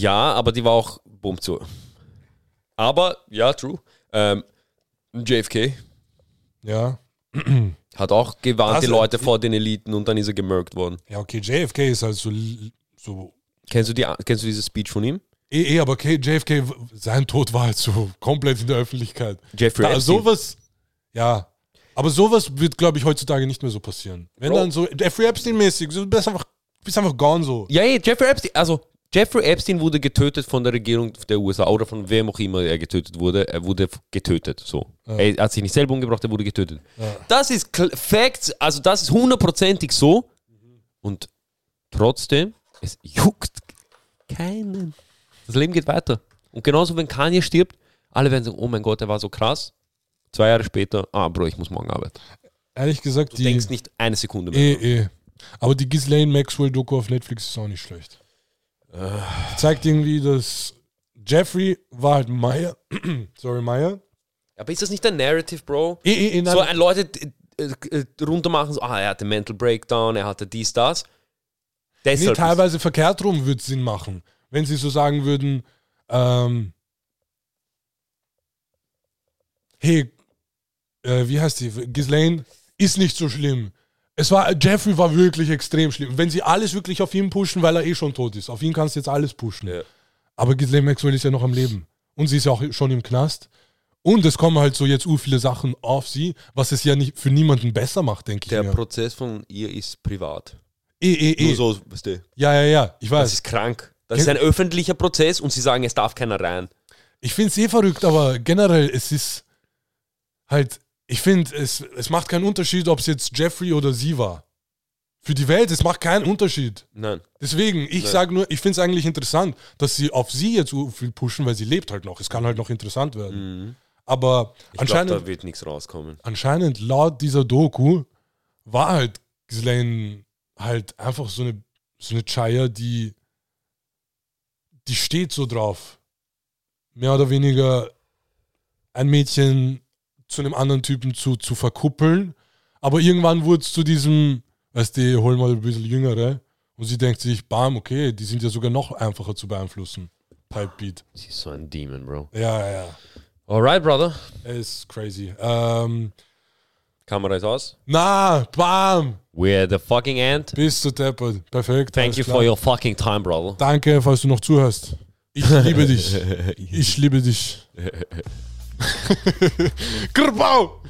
Ja, aber die war auch bumm zu. Aber, ja, true. Ähm, JFK Ja. hat auch gewarnt, die Also, Leute vor den Eliten und dann ist er gemerkt worden. Ja, okay, JFK ist halt so, so Kennst du, die, kennst du diese Speech von ihm? eh, eh, aber okay, JFK, w- sein Tod war halt so komplett in der Öffentlichkeit. Jeffrey Da, Epstein. sowas, ja. Aber sowas wird, glaube ich, heutzutage nicht mehr so passieren. Wenn Bro. dann so Jeffrey Epstein-mäßig, so, du bist einfach, bist einfach gone so. Ja, ja, Jeffrey Epstein, also Jeffrey Epstein wurde getötet von der Regierung der USA oder von wem auch immer er getötet wurde. Er wurde getötet, so. Er hat sich nicht selber umgebracht, er wurde getötet. Das ist Facts, also das ist hundertprozentig so. Und trotzdem, es juckt keinen. Das Leben geht weiter. Und genauso, wenn Kanye stirbt, alle werden sagen, oh mein Gott, er war so krass. Zwei Jahre später, ah, Bro, ich muss morgen arbeiten. Ehrlich gesagt, Du die. denkst nicht eine Sekunde mehr. Eh, eh. Aber die Ghislaine Maxwell-Doku auf Netflix ist auch nicht schlecht. Zeigt irgendwie, dass Jeffrey war halt Meyer. Sorry, Meyer. Aber ist das nicht ein Narrative, Bro? Eh, nein. so ein Leute äh, äh, runtermachen, so, ah, er hatte Mental Breakdown, er hatte dies, das. Nee, Deshalb teilweise verkehrt rum würde es Sinn machen. Wenn sie so sagen würden, ähm, hey, äh, wie heißt die? Ghislaine ist nicht so schlimm. Es war, Jeffrey war wirklich extrem schlimm. Wenn sie alles wirklich auf ihn pushen, weil er eh schon tot ist. Auf ihn kannst du jetzt alles pushen. Ja. Aber Ghislaine Maxwell ist ja noch am Leben. Und sie ist ja auch schon im Knast. Und es kommen halt so jetzt u viele Sachen auf sie, was es ja nicht für niemanden besser macht, denke ich der. Prozess von ihr ist privat. Eh, eh, eh. Nur so, weißt du. Ja, ja, ja, ich Das weiß. ist krank. Das ist ein öffentlicher Prozess und sie sagen, es darf keiner rein. Ich finde es eh verrückt, aber generell, es ist halt, ich finde, es, es macht keinen Unterschied, ob es jetzt Jeffrey oder sie war. Für die Welt, es macht keinen Unterschied. Nein. Deswegen, ich sage nur, ich finde es eigentlich interessant, dass sie auf sie jetzt so viel pushen, weil sie lebt halt noch. Es kann halt noch interessant werden. Aber Ich anscheinend, da wird nichts rauskommen. anscheinend laut dieser Doku war halt Ghislaine halt einfach so eine, so eine Chaya, die, die steht so drauf. Mehr oder weniger ein Mädchen zu einem anderen Typen zu, zu verkuppeln. Aber irgendwann wurde es zu diesem, weißt du, hol mal ein bisschen Jüngere. Und sie denkt sich, bam, okay, die sind ja sogar noch einfacher zu beeinflussen. Type Beat. Sie ist so ein Demon, Bro. Ja, ja. Alright, Brother. Er ist crazy. Ähm, Kamera ist aus. na, bam! We're the fucking end. Bist du deppert. Perfekt. Thank you klar. for your fucking time, brother. Danke, falls du noch zuhörst. Ich liebe dich. Ich liebe dich. Kerbau!